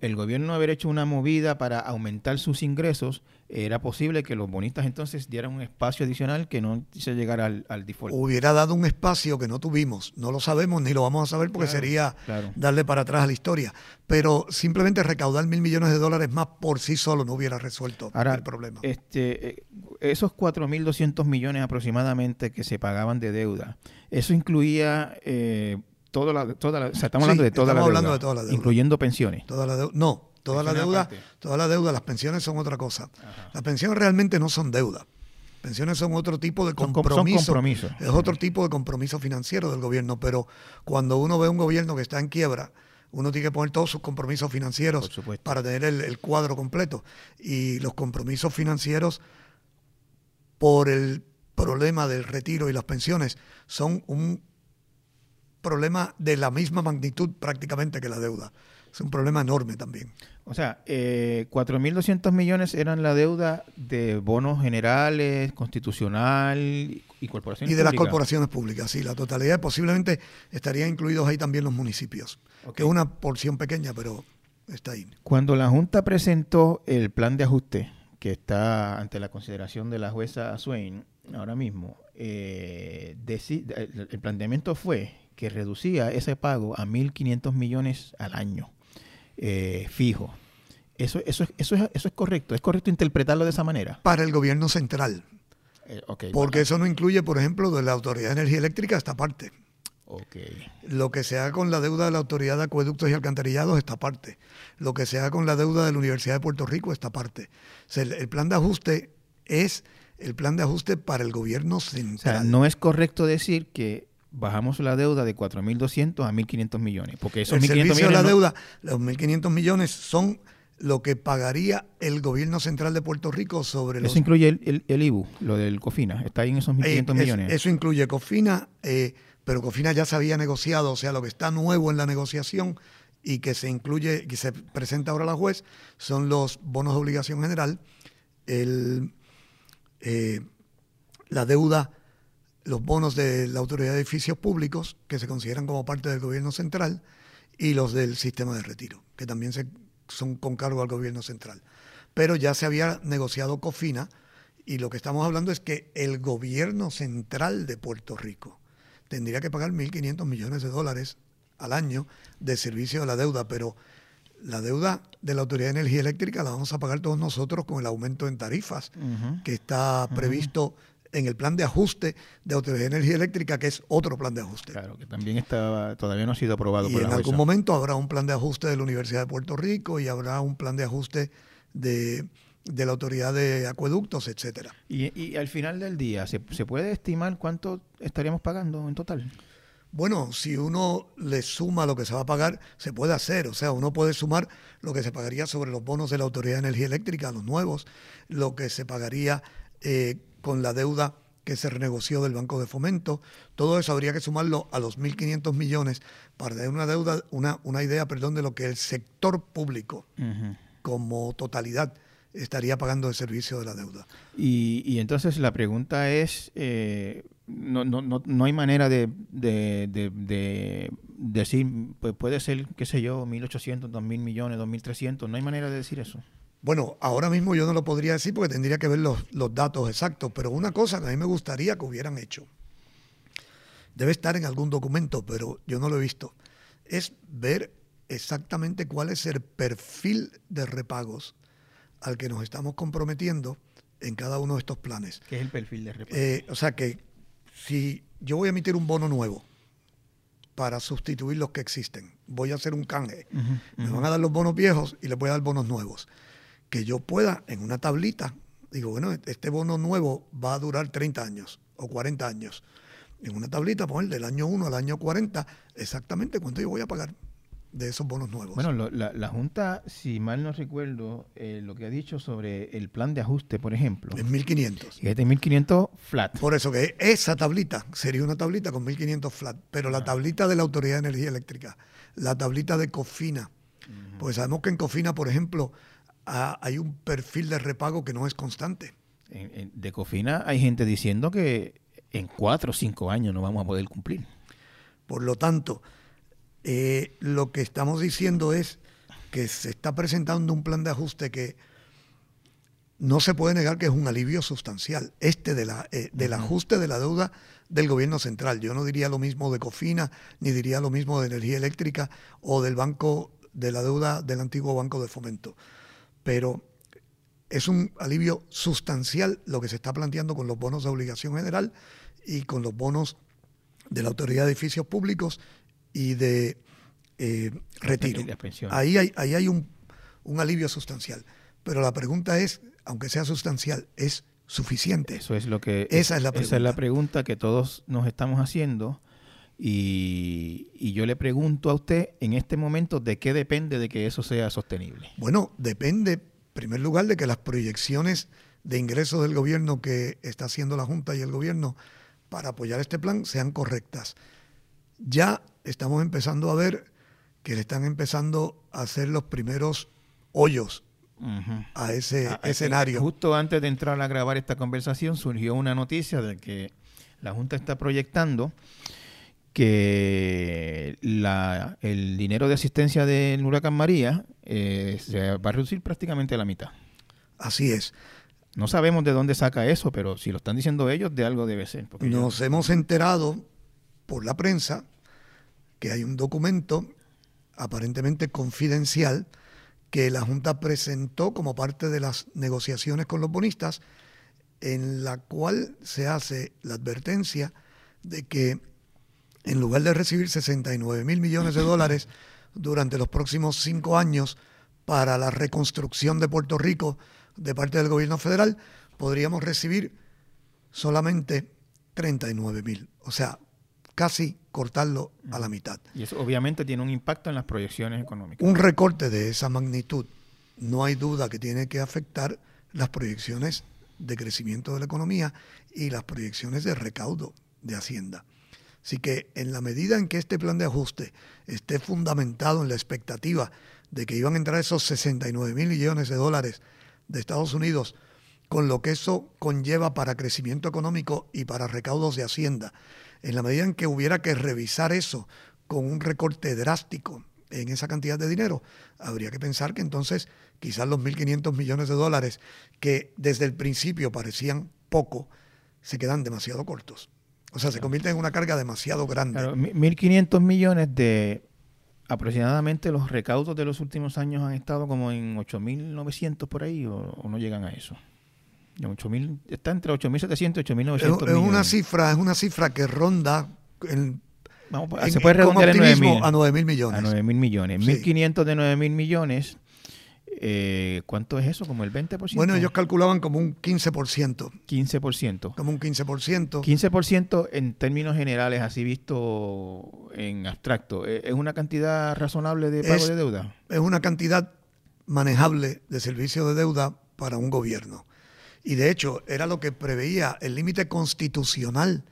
el gobierno haber hecho una movida para aumentar sus ingresos, era posible que los bonistas entonces dieran un espacio adicional que no se llegara al, default. Hubiera dado un espacio que no tuvimos, no lo sabemos ni lo vamos a saber porque sería darle para atrás a la historia. Pero simplemente recaudar mil millones de dólares más por sí solo no hubiera resuelto el problema. Este, eh, esos 4.200 millones aproximadamente que se pagaban de deuda, eso incluía... Eh, toda la, toda estamos hablando, de toda, la deuda, incluyendo pensiones. Toda la no, Toda la deuda, toda la deuda, las pensiones son otra cosa. Las pensiones realmente no son deuda. Pensiones son otro tipo de son compromiso. Es otro tipo de compromiso financiero del gobierno. Pero cuando uno ve un gobierno que está en quiebra, uno tiene que poner todos sus compromisos financieros para tener el, el cuadro completo. Y los compromisos financieros por el problema del retiro y las pensiones son un problema de la misma magnitud prácticamente que la deuda. Es un problema enorme también. O sea, eh, 4.200 millones eran la deuda de bonos generales, constitucional y corporaciones Y de las públicas. corporaciones públicas, sí, la totalidad posiblemente estarían incluidos ahí también los municipios, Ok. que es una porción pequeña, pero está ahí. Cuando la Junta presentó el plan de ajuste que está ante la consideración de la jueza Swain ahora mismo, eh, el planteamiento fue que reducía ese pago a 1.500 millones al año, eh, fijo. Eso, eso, es- eso, es, eso es correcto, es correcto interpretarlo de esa manera. Para el gobierno central, Eh, ok, porque eso no incluye, por ejemplo, de la Autoridad de Energía Eléctrica esta parte. ok. Lo que se haga con la deuda de la Autoridad de Acueductos y Alcantarillados, esta parte. Lo que se haga con la deuda de la Universidad de Puerto Rico, esta parte. O sea, el, el plan de ajuste es el plan de ajuste para el gobierno O sea, central. no es correcto decir que bajamos la deuda de 4.200 a 1.500 millones, porque esos el 1.500 servicio de millones la no- deuda, los 1.500 millones son lo que pagaría el gobierno central de Puerto Rico sobre los... Eso incluye el, el, el IBU, lo del COFINA, está ahí en esos 1.500 Eh, es- millones. Eso incluye COFINA, eh, pero COFINA ya se había negociado, o sea, lo que está nuevo en la negociación y que se incluye, que se presenta ahora a la juez, son los bonos de obligación general, el, eh, la deuda, los bonos de la Autoridad de Edificios Públicos, que se consideran como parte del gobierno central, y los del sistema de retiro, que también se, son con cargo al gobierno central. Pero ya se había negociado COFINA, y lo que estamos hablando es que el gobierno central de Puerto Rico tendría que pagar 1.500 millones de dólares al año de servicio de la deuda, pero la deuda de la Autoridad de Energía Eléctrica la vamos a pagar todos nosotros con el aumento en tarifas que está previsto en el plan de ajuste de Autoridad de Energía Eléctrica, que es otro plan de ajuste. Claro, que también estaba, todavía no ha sido aprobado Y por en la algún momento habrá un plan de ajuste de la Universidad de Puerto Rico y habrá un plan de ajuste de, de la Autoridad de Acueductos, etcétera. Y, y al final del día, ¿se, se puede estimar cuánto estaríamos pagando en total? Bueno, si uno le suma lo que se va a pagar, se puede hacer. O sea, uno puede sumar lo que se pagaría sobre los bonos de la Autoridad de Energía Eléctrica, los nuevos, lo que se pagaría eh, con la deuda que se renegoció del Banco de Fomento. Todo eso habría que sumarlo a los 1.500 millones para tener una deuda, una, una idea, perdón, de lo que el sector público como totalidad estaría pagando de servicio de la deuda. y, y entonces la pregunta es, eh, no, no, no, no hay manera de, de, de- de decir, pues puede ser, qué sé yo, 1.800, 2.000 millones, 2.300, no hay manera de decir eso. Bueno, ahora mismo yo no lo podría decir porque tendría que ver los, los datos exactos, pero una cosa que a mí me gustaría que hubieran hecho, debe estar en algún documento, pero yo no lo he visto, es ver exactamente cuál es el perfil de repagos al que nos estamos comprometiendo en cada uno de estos planes. ¿Qué es el perfil de repago? Eh, o sea que si yo voy a emitir un bono nuevo para sustituir los que existen, voy a hacer un canje, me van a dar los bonos viejos y les voy a dar bonos nuevos. Que yo pueda en una tablita, digo, bueno, este bono nuevo va a durar 30 años o 40 años. En una tablita poner del año 1 al año 40 exactamente cuánto yo voy a pagar de esos bonos nuevos. Bueno, lo- la, la Junta, si mal no recuerdo, eh, lo que ha dicho sobre el plan de ajuste, por ejemplo, en 1500. que es de 1.500 flat. Por eso que esa tablita sería una tablita con 1500 flat, pero la tablita de la Autoridad de Energía Eléctrica, la tablita de Cofina, pues sabemos que en Cofina, por ejemplo, ha- hay un perfil de repago que no es constante. En- en- de Cofina hay gente diciendo que en cuatro o cinco años no vamos a poder cumplir. Por lo tanto, eh, lo que estamos diciendo es que se está presentando un plan de ajuste que no se puede negar que es un alivio sustancial, este de la, eh, del ajuste de la deuda del gobierno central. Yo no diría lo mismo de Cofina, ni diría lo mismo de energía eléctrica o del banco de la deuda del antiguo Banco de Fomento. Pero es un alivio sustancial lo que se está planteando con los bonos de obligación general y con los bonos de la Autoridad de Edificios Públicos y de eh, retiro. Ahí hay, ahí hay un, un alivio sustancial. Pero la pregunta es, aunque sea sustancial, ¿es suficiente? Eso es lo que... Esa es la pregunta. Esa es la pregunta que todos nos estamos haciendo. Y, y, yo le pregunto a usted en este momento de qué depende de que eso sea sostenible. Bueno, depende, en primer lugar, de que las proyecciones de ingresos del gobierno que está haciendo la Junta y el gobierno para apoyar este plan sean correctas. Ya estamos empezando a ver que le están empezando a hacer los primeros hoyos a ese ah, escenario. Justo antes de entrar a grabar esta conversación surgió una noticia de que la Junta está proyectando que la, el dinero de asistencia del huracán María eh, se va a reducir prácticamente a la mitad. Así es. No sabemos de dónde saca eso, pero si lo están diciendo ellos, de algo debe ser. Nos hemos enterado por la prensa que hay un documento aparentemente confidencial que la Junta presentó como parte de las negociaciones con los bonistas, en la cual se hace la advertencia de que en lugar de recibir 69 mil millones de dólares durante los próximos cinco años para la reconstrucción de Puerto Rico de parte del gobierno federal, podríamos recibir solamente 39 mil. O sea, casi cortarlo a la mitad. Y eso obviamente tiene un impacto en las proyecciones económicas. Un recorte de esa magnitud, no hay duda que tiene que afectar las proyecciones de crecimiento de la economía y las proyecciones de recaudo de Hacienda. Así que en la medida en que este plan de ajuste esté fundamentado en la expectativa de que iban a entrar esos 69 mil millones de dólares de Estados Unidos, con lo que eso conlleva para crecimiento económico y para recaudos de Hacienda, en la medida en que hubiera que revisar eso con un recorte drástico en esa cantidad de dinero, habría que pensar que entonces quizás los 1.500 millones de dólares que desde el principio parecían poco, se quedan demasiado cortos. O sea, se convierte en una carga demasiado grande. Claro, 1.500 millones de aproximadamente los recaudos de los últimos años han estado como en 8.900 por ahí o, no llegan a eso. 8, está entre 8.700 y 8.900 millones. Es una cifra, es una cifra que ronda en, se puede redondear a 9.000 a 9.000 millones. A 9.000 millones. 1.500 de 9.000 millones eh, ¿Cuánto es eso? ¿Como el 20%? Bueno, ellos calculaban como un 15%. 15%. Como un 15%. 15% en términos generales, así visto en abstracto. ¿e-, ¿Es una cantidad razonable de pago de deuda? Es una cantidad manejable de servicio de deuda para un gobierno. Y de hecho, era lo que preveía el límite constitucional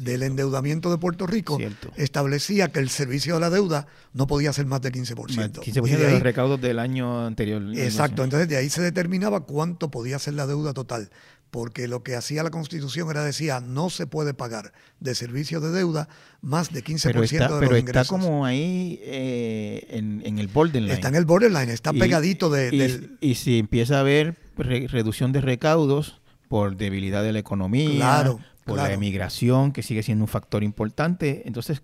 del endeudamiento de Puerto Rico establecía que el servicio de la deuda no podía ser más del 15%. 15% de, los recaudos del año anterior. Exacto, entonces de ahí se determinaba cuánto podía ser la deuda total, porque lo que hacía la Constitución era decía no se puede pagar de servicio de deuda más de 15% pero está, de pero está como ahí eh, en, el borderline. Está en el borderline, está pegadito de, y, del... Y si empieza a haber reducción de recaudos por debilidad de la economía, claro por la emigración, que sigue siendo un factor importante. Entonces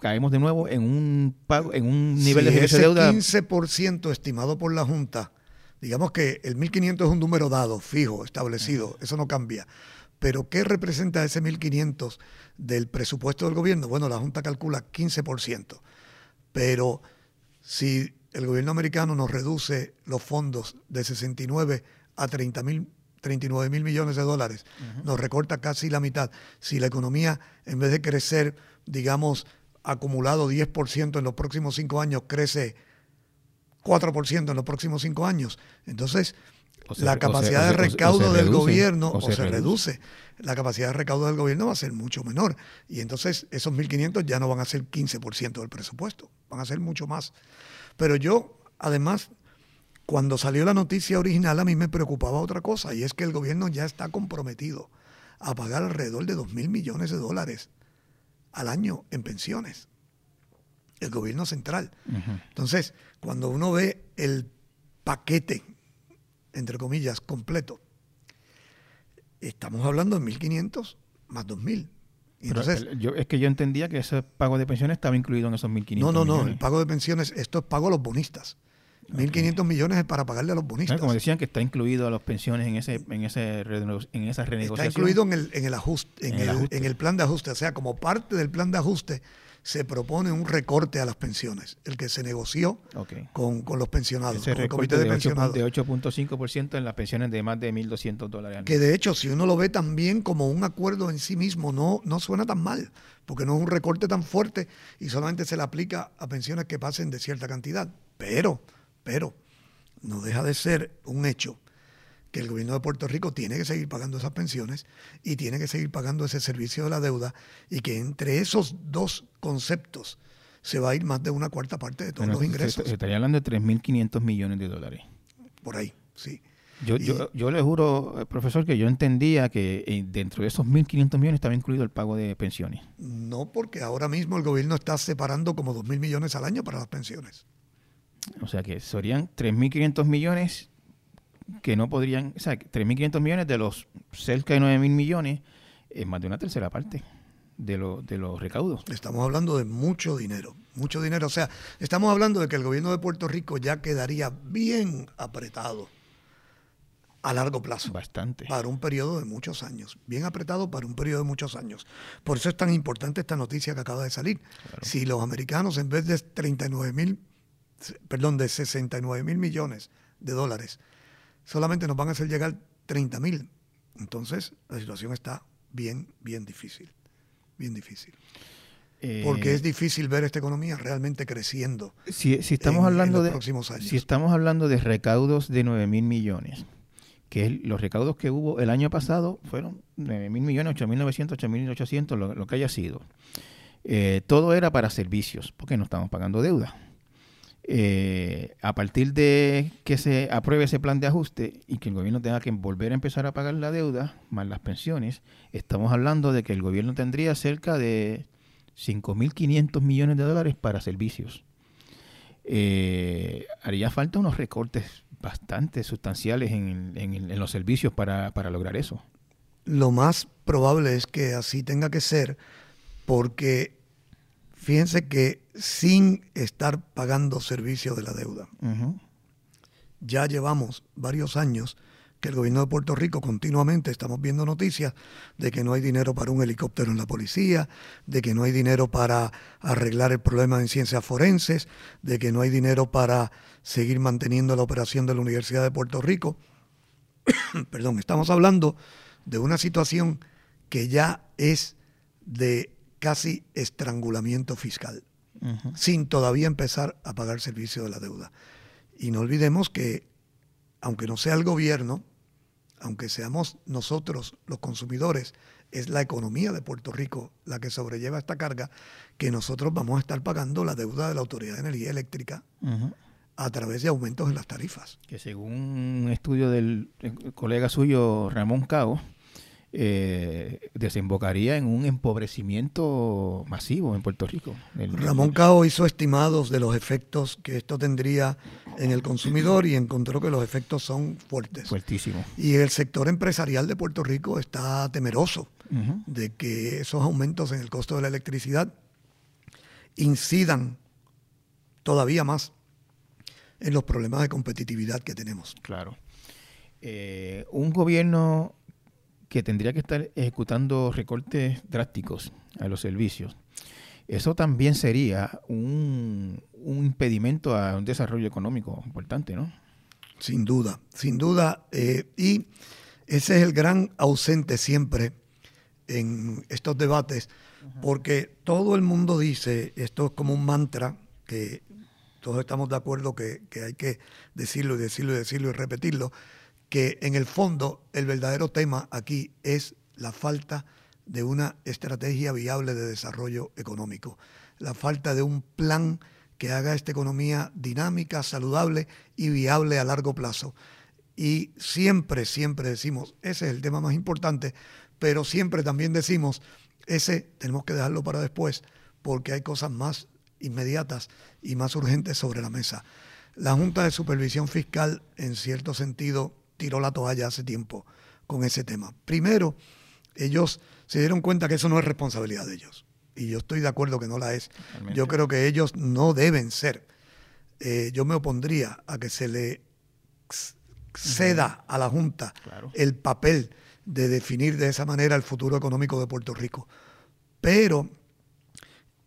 caemos de nuevo en un pago, en un nivel de ese deuda. 15% estimado por la Junta, digamos que el 1500 es un número dado, fijo, establecido, eso no cambia. Pero ¿qué representa ese 1500 del presupuesto del gobierno? Bueno, la Junta calcula 15%. Pero si el gobierno americano nos reduce los fondos de 69 a 30 mil 39 mil millones de dólares, nos recorta casi la mitad. Si la economía, en vez de crecer, digamos, acumulado 10% en los próximos cinco años, crece 4% en los próximos cinco años, entonces la capacidad de recaudo del gobierno o, se, reduce. La capacidad de recaudo del gobierno va a ser mucho menor. Y entonces esos 1.500 ya no van a ser 15% del presupuesto, van a ser mucho más. Pero yo, además, cuando salió la noticia original a mí me preocupaba otra cosa y es que el gobierno ya está comprometido a pagar alrededor de 2 mil millones de dólares al año en pensiones. El gobierno central. Entonces, cuando uno ve el paquete, entre comillas, completo, estamos hablando de 1.500 más 2.000. Entonces, yo, es que yo entendía que ese pago de pensiones estaba incluido en esos 1.500. No, no, no. El pago de pensiones, esto es pago a los bonistas. 1.500 millones es para pagarle a los bonistas. Como decían que está incluido a las pensiones en ese en ese en esa renegociación. Está incluido en el, en el ajuste, en, el, en el plan de ajuste, o sea, como parte del plan de ajuste se propone un recorte a las pensiones, el que se negoció con, los pensionados, Ese con el comité de, pensionados. De 8.5% en las pensiones de más de 1.200 dólares. Que de hecho, si uno lo ve también como un acuerdo en sí mismo, no, no suena tan mal, porque no es un recorte tan fuerte y solamente se le aplica a pensiones que pasen de cierta cantidad. Pero, pero, no deja de ser un hecho que el gobierno de Puerto Rico tiene que seguir pagando esas pensiones y tiene que seguir pagando ese servicio de la deuda y que entre esos dos conceptos se va a ir más de una cuarta parte de todos los ingresos. Se, estaría hablando de 3.500 millones de dólares. Por ahí, sí. Yo, yo, yo, le juro, eh, profesor, que yo entendía que eh, dentro de esos 1.500 millones estaba incluido el pago de pensiones. No, porque ahora mismo el gobierno está separando como 2.000 millones al año para las pensiones. O sea que serían 3.500 millones que no podrían, o sea, 3.500 millones de los cerca de 9.000 millones es más de una tercera parte de, lo, de los recaudos. Estamos hablando de mucho dinero, mucho dinero. O sea, estamos hablando de que el gobierno de Puerto Rico ya quedaría bien apretado a largo plazo. Bastante. Para un periodo de muchos años. Bien apretado para un periodo de muchos años. Por eso es tan importante esta noticia que acaba de salir. Si los americanos en vez de 39 mil, perdón, de 69 mil millones de dólares, solamente nos van a hacer llegar 30 mil. Entonces, la situación está bien, bien difícil. Bien difícil. Eh, Porque es difícil ver esta economía realmente creciendo. Si, estamos hablando de próximos años. Si estamos hablando de recaudos de 9 mil millones, que los recaudos que hubo el año pasado fueron 9 mil millones, 8 mil 900, 8 mil 800, lo, que haya sido. Eh, todo era para servicios, porque no estamos pagando deuda. Eh, a partir de que se apruebe ese plan de ajuste y que el gobierno tenga que volver a empezar a pagar la deuda, más las pensiones, estamos hablando de que el gobierno tendría cerca de 5.500 millones de dólares para servicios. Eh, haría falta unos recortes bastante sustanciales en, los servicios para, para lograr eso. Lo más probable es que así tenga que ser porque fíjense que sin estar pagando servicio de la deuda, ya llevamos varios años que el gobierno de Puerto Rico continuamente estamos viendo noticias de que no hay dinero para un helicóptero en la policía, de que no hay dinero para arreglar el problema en ciencias forenses, de que no hay dinero para seguir manteniendo la operación de la Universidad de Puerto Rico. Perdón, estamos hablando de una situación que ya es de casi estrangulamiento fiscal, sin todavía empezar a pagar servicio de la deuda. Y no olvidemos que, aunque no sea el gobierno, aunque seamos nosotros los consumidores, es la economía de Puerto Rico la que sobrelleva esta carga, que nosotros vamos a estar pagando la deuda de la Autoridad de Energía Eléctrica a través de aumentos en las tarifas. Que según un estudio del colega suyo, Ramón Cao, eh, desembocaría en un empobrecimiento masivo en Puerto Rico. Ramón Cao hizo estimados de los efectos que esto tendría en el consumidor y encontró que los efectos son fuertes. Fuertísimos. Y el sector empresarial de Puerto Rico está temeroso de que esos aumentos en el costo de la electricidad incidan todavía más en los problemas de competitividad que tenemos. Claro. Eh, un gobierno que tendría que estar ejecutando recortes drásticos a los servicios, eso también sería un, impedimento a un desarrollo económico importante, ¿no? Sin duda, sin duda. Eh, y ese es el gran ausente siempre en estos debates, porque todo el mundo dice, esto es como un mantra, que todos estamos de acuerdo que, que hay que decirlo y decirlo y decirlo y repetirlo, que en el fondo el verdadero tema aquí es la falta de una estrategia viable de desarrollo económico, la falta de un plan que haga esta economía dinámica, saludable y viable a largo plazo. Y siempre, siempre decimos, ese es el tema más importante, pero siempre también decimos, ese tenemos que dejarlo para después, porque hay cosas más inmediatas y más urgentes sobre la mesa. La Junta de Supervisión Fiscal, en cierto sentido, tiró la toalla hace tiempo con ese tema. Primero, ellos se dieron cuenta que eso no es responsabilidad de ellos. Y yo estoy de acuerdo que no la es. Yo creo que ellos no deben ser. Eh, yo me opondría a que se le ceda a la Junta el papel de definir de esa manera el futuro económico de Puerto Rico. Pero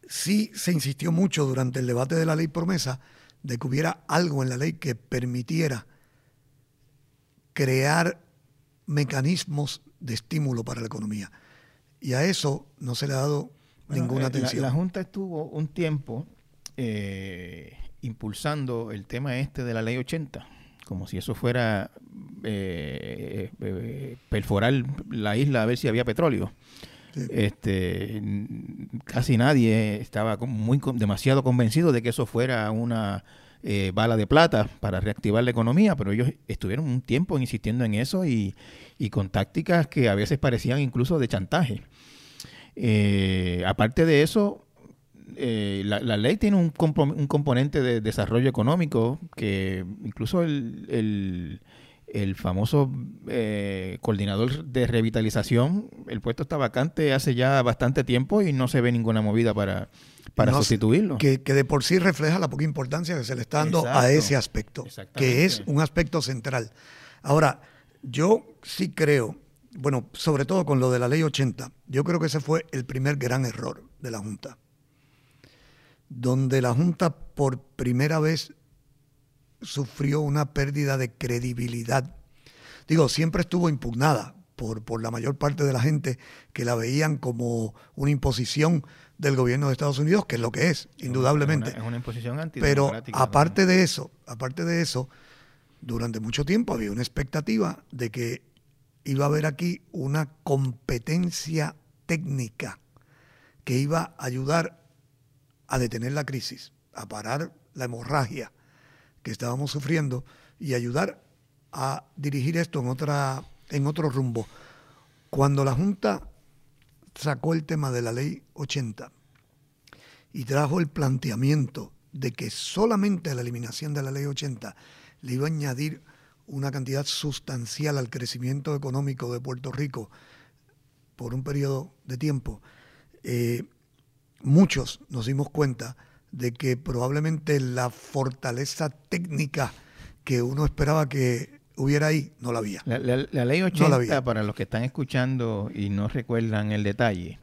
sí se insistió mucho durante el debate de la ley promesa de que hubiera algo en la ley que permitiera crear mecanismos de estímulo para la economía. Y a eso no se le ha dado ninguna eh, atención. La, Junta estuvo un tiempo eh, impulsando el tema este de la ley 80, como si eso fuera eh, perforar la isla a ver si había petróleo. Este, casi nadie estaba muy demasiado convencido de que eso fuera una eh, bala de plata para reactivar la economía, pero ellos estuvieron un tiempo insistiendo en eso y, con tácticas que a veces parecían incluso de chantaje. Eh, aparte de eso, eh, la, ley tiene un, componente de desarrollo económico que incluso el el famoso coordinador de revitalización, el puesto está vacante hace ya bastante tiempo y no se ve ninguna movida para, para sustituirlo. Que, de por sí refleja la poca importancia que se le está dando a ese aspecto, que es un aspecto central. Ahora, yo sí creo, bueno, sobre todo con lo de la ley 80, yo creo que ese fue el primer gran error de la Junta, donde la Junta por primera vez sufrió una pérdida de credibilidad. Digo, siempre estuvo impugnada por, por la mayor parte de la gente que la veían como una imposición del gobierno de Estados Unidos, que es lo que es, indudablemente. Es una, imposición Pero aparte de eso, aparte de eso, durante mucho tiempo había una expectativa de que iba a haber aquí una competencia técnica que iba a ayudar a detener la crisis, a parar la hemorragia, que estábamos sufriendo y ayudar a dirigir esto en, otra, en otro rumbo. Cuando la Junta sacó el tema de la ley 80 y trajo el planteamiento de que solamente la eliminación de la ley 80 le iba a añadir una cantidad sustancial al crecimiento económico de Puerto Rico por un periodo de tiempo, eh, muchos nos dimos cuenta de que probablemente la fortaleza técnica que uno esperaba que hubiera ahí, no la había. La, ley 80, para los que están escuchando y no recuerdan el detalle,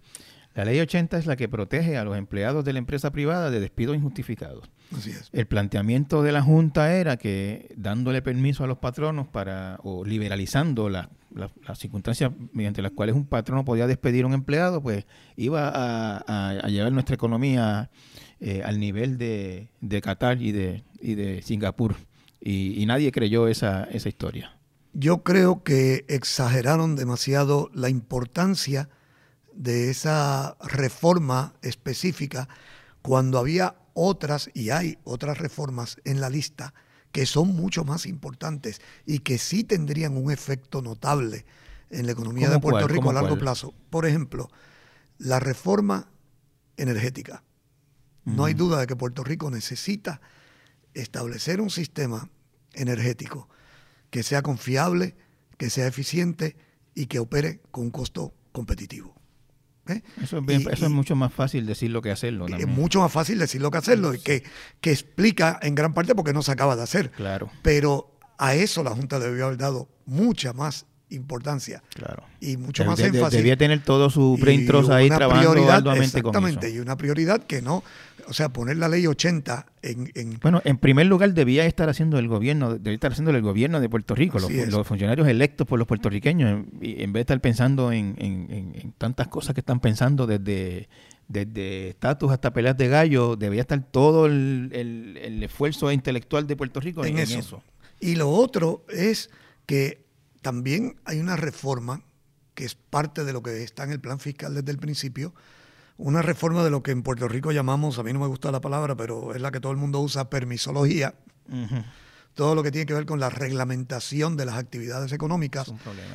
la ley 80 es la que protege a los empleados de la empresa privada de despidos injustificados. Así es. El planteamiento de la Junta era que dándole permiso a los patronos para, o liberalizando las circunstancias mediante las cuales un patrono podía despedir a un empleado, pues iba a llevar nuestra economía eh, al nivel de, de, Qatar y de, y de Singapur. Y, nadie creyó esa, esa historia. Yo creo que exageraron demasiado la importancia de esa reforma específica cuando había otras, y hay otras reformas en la lista, que son mucho más importantes y que sí tendrían un efecto notable en la economía de Puerto Rico a largo plazo. Por ejemplo, la reforma energética. No hay duda de que Puerto Rico necesita establecer un sistema energético que sea confiable, que sea eficiente y que opere con un costo competitivo. ¿eh? Eso, es, mucho más fácil decirlo que hacerlo. Es mucho más fácil decirlo que hacerlo, y que, que explica en gran parte porque no se acaba de hacer. Claro. Pero a eso la Junta debió haber dado mucha más importancia. Claro. Y mucho más énfasis. Debía tener todo su printros ahí trabajando arduamente exactamente, y una prioridad que no, o sea, poner la ley 80 en, Bueno, en primer lugar debía estar haciendo el gobierno, debía estar haciendo el gobierno de Puerto Rico, los, funcionarios electos por los puertorriqueños, y en vez de estar pensando en, tantas cosas que están pensando desde desde estatus hasta peleas de gallo, debía estar todo el, esfuerzo intelectual de Puerto Rico en, eso. Y lo otro es que también hay una reforma que es parte de lo que está en el plan fiscal desde el principio, una reforma de lo que en Puerto Rico llamamos, a mí no me gusta la palabra, pero es la que todo el mundo usa, permisología. Todo lo que tiene que ver con la reglamentación de las actividades económicas,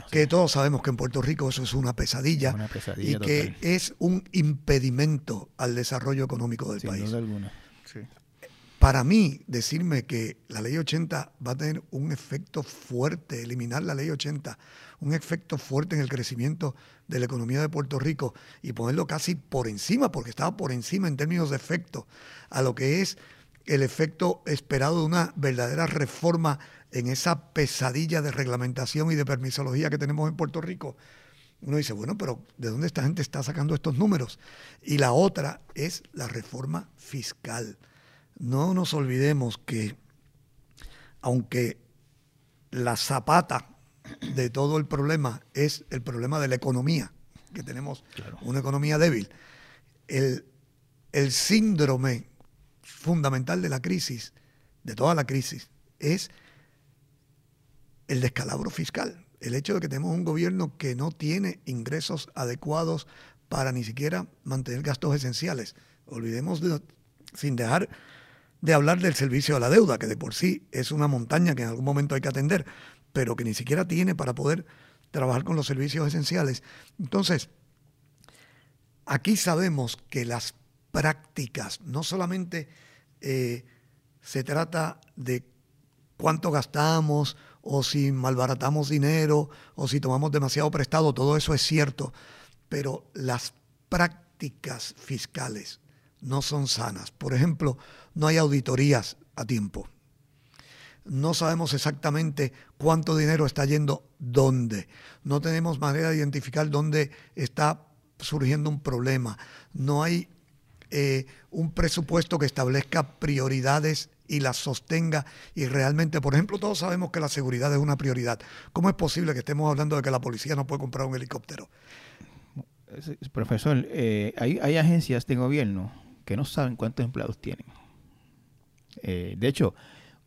que todos sabemos que en Puerto Rico eso es una pesadilla, y que es un impedimento al desarrollo económico del país. Para mí, decirme que la ley 80 va a tener un efecto fuerte, eliminar la ley 80, un efecto fuerte en el crecimiento de la economía de Puerto Rico y ponerlo casi por encima, porque estaba por encima en términos de efecto, a lo que es el efecto esperado de una verdadera reforma en esa pesadilla de reglamentación y de permisología que tenemos en Puerto Rico, uno dice, bueno, pero ¿de dónde esta gente está sacando estos números? Y la otra es la reforma fiscal. No nos olvidemos que aunque la zapata de todo el problema es el problema de la economía, que tenemos una economía débil, el, el síndrome fundamental de la crisis, de toda la crisis, es el descalabro fiscal. El hecho de que tenemos un gobierno que no tiene ingresos adecuados para ni siquiera mantener gastos esenciales. Olvidemos, sin dejar de hablar del servicio a la deuda, que de por sí es una montaña que en algún momento hay que atender, pero que ni siquiera tiene para poder trabajar con los servicios esenciales. Entonces, aquí sabemos que las prácticas, no solamente eh, se trata de cuánto gastamos o si malbaratamos dinero o si tomamos demasiado prestado, todo eso es cierto, pero las prácticas fiscales no son sanas. Por ejemplo, no hay auditorías a tiempo. No sabemos exactamente cuánto dinero está yendo dónde. No tenemos manera de identificar dónde está surgiendo un problema. No hay eh, un presupuesto que establezca prioridades y las sostenga y realmente, por ejemplo, todos sabemos que la seguridad es una prioridad. ¿Cómo es posible que estemos hablando de que la policía no puede comprar un helicóptero? Profesor, eh, hay, hay agencias de gobierno que no saben cuántos empleados tienen. Eh, de hecho,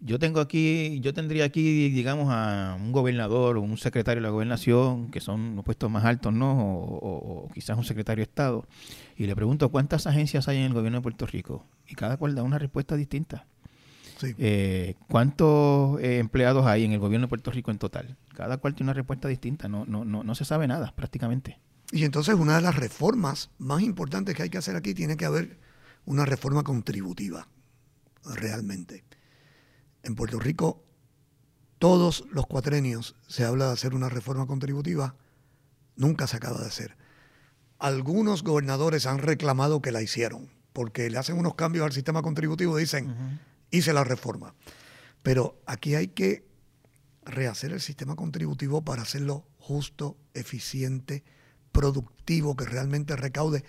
yo tengo aquí, yo tendría aquí, digamos, a un gobernador o un secretario de la gobernación, que son los puestos más altos, ¿no? O, quizás un secretario de Estado, y le pregunto cuántas agencias hay en el gobierno de Puerto Rico, y cada cual da una respuesta distinta. Eh, ¿Cuántos eh, empleados hay en el gobierno de Puerto Rico en total? Cada cual tiene una respuesta distinta, no, no, no, no se sabe nada prácticamente. Y entonces una de las reformas más importantes que hay que hacer aquí tiene que haber una reforma contributiva, realmente. En Puerto Rico, todos los cuatrenios se habla de hacer una reforma contributiva, nunca se acaba de hacer. Algunos gobernadores han reclamado que la hicieron, porque le hacen unos cambios al sistema contributivo, dicen, hice la reforma. Pero aquí hay que rehacer el sistema contributivo para hacerlo justo, eficiente, productivo, que realmente recaude.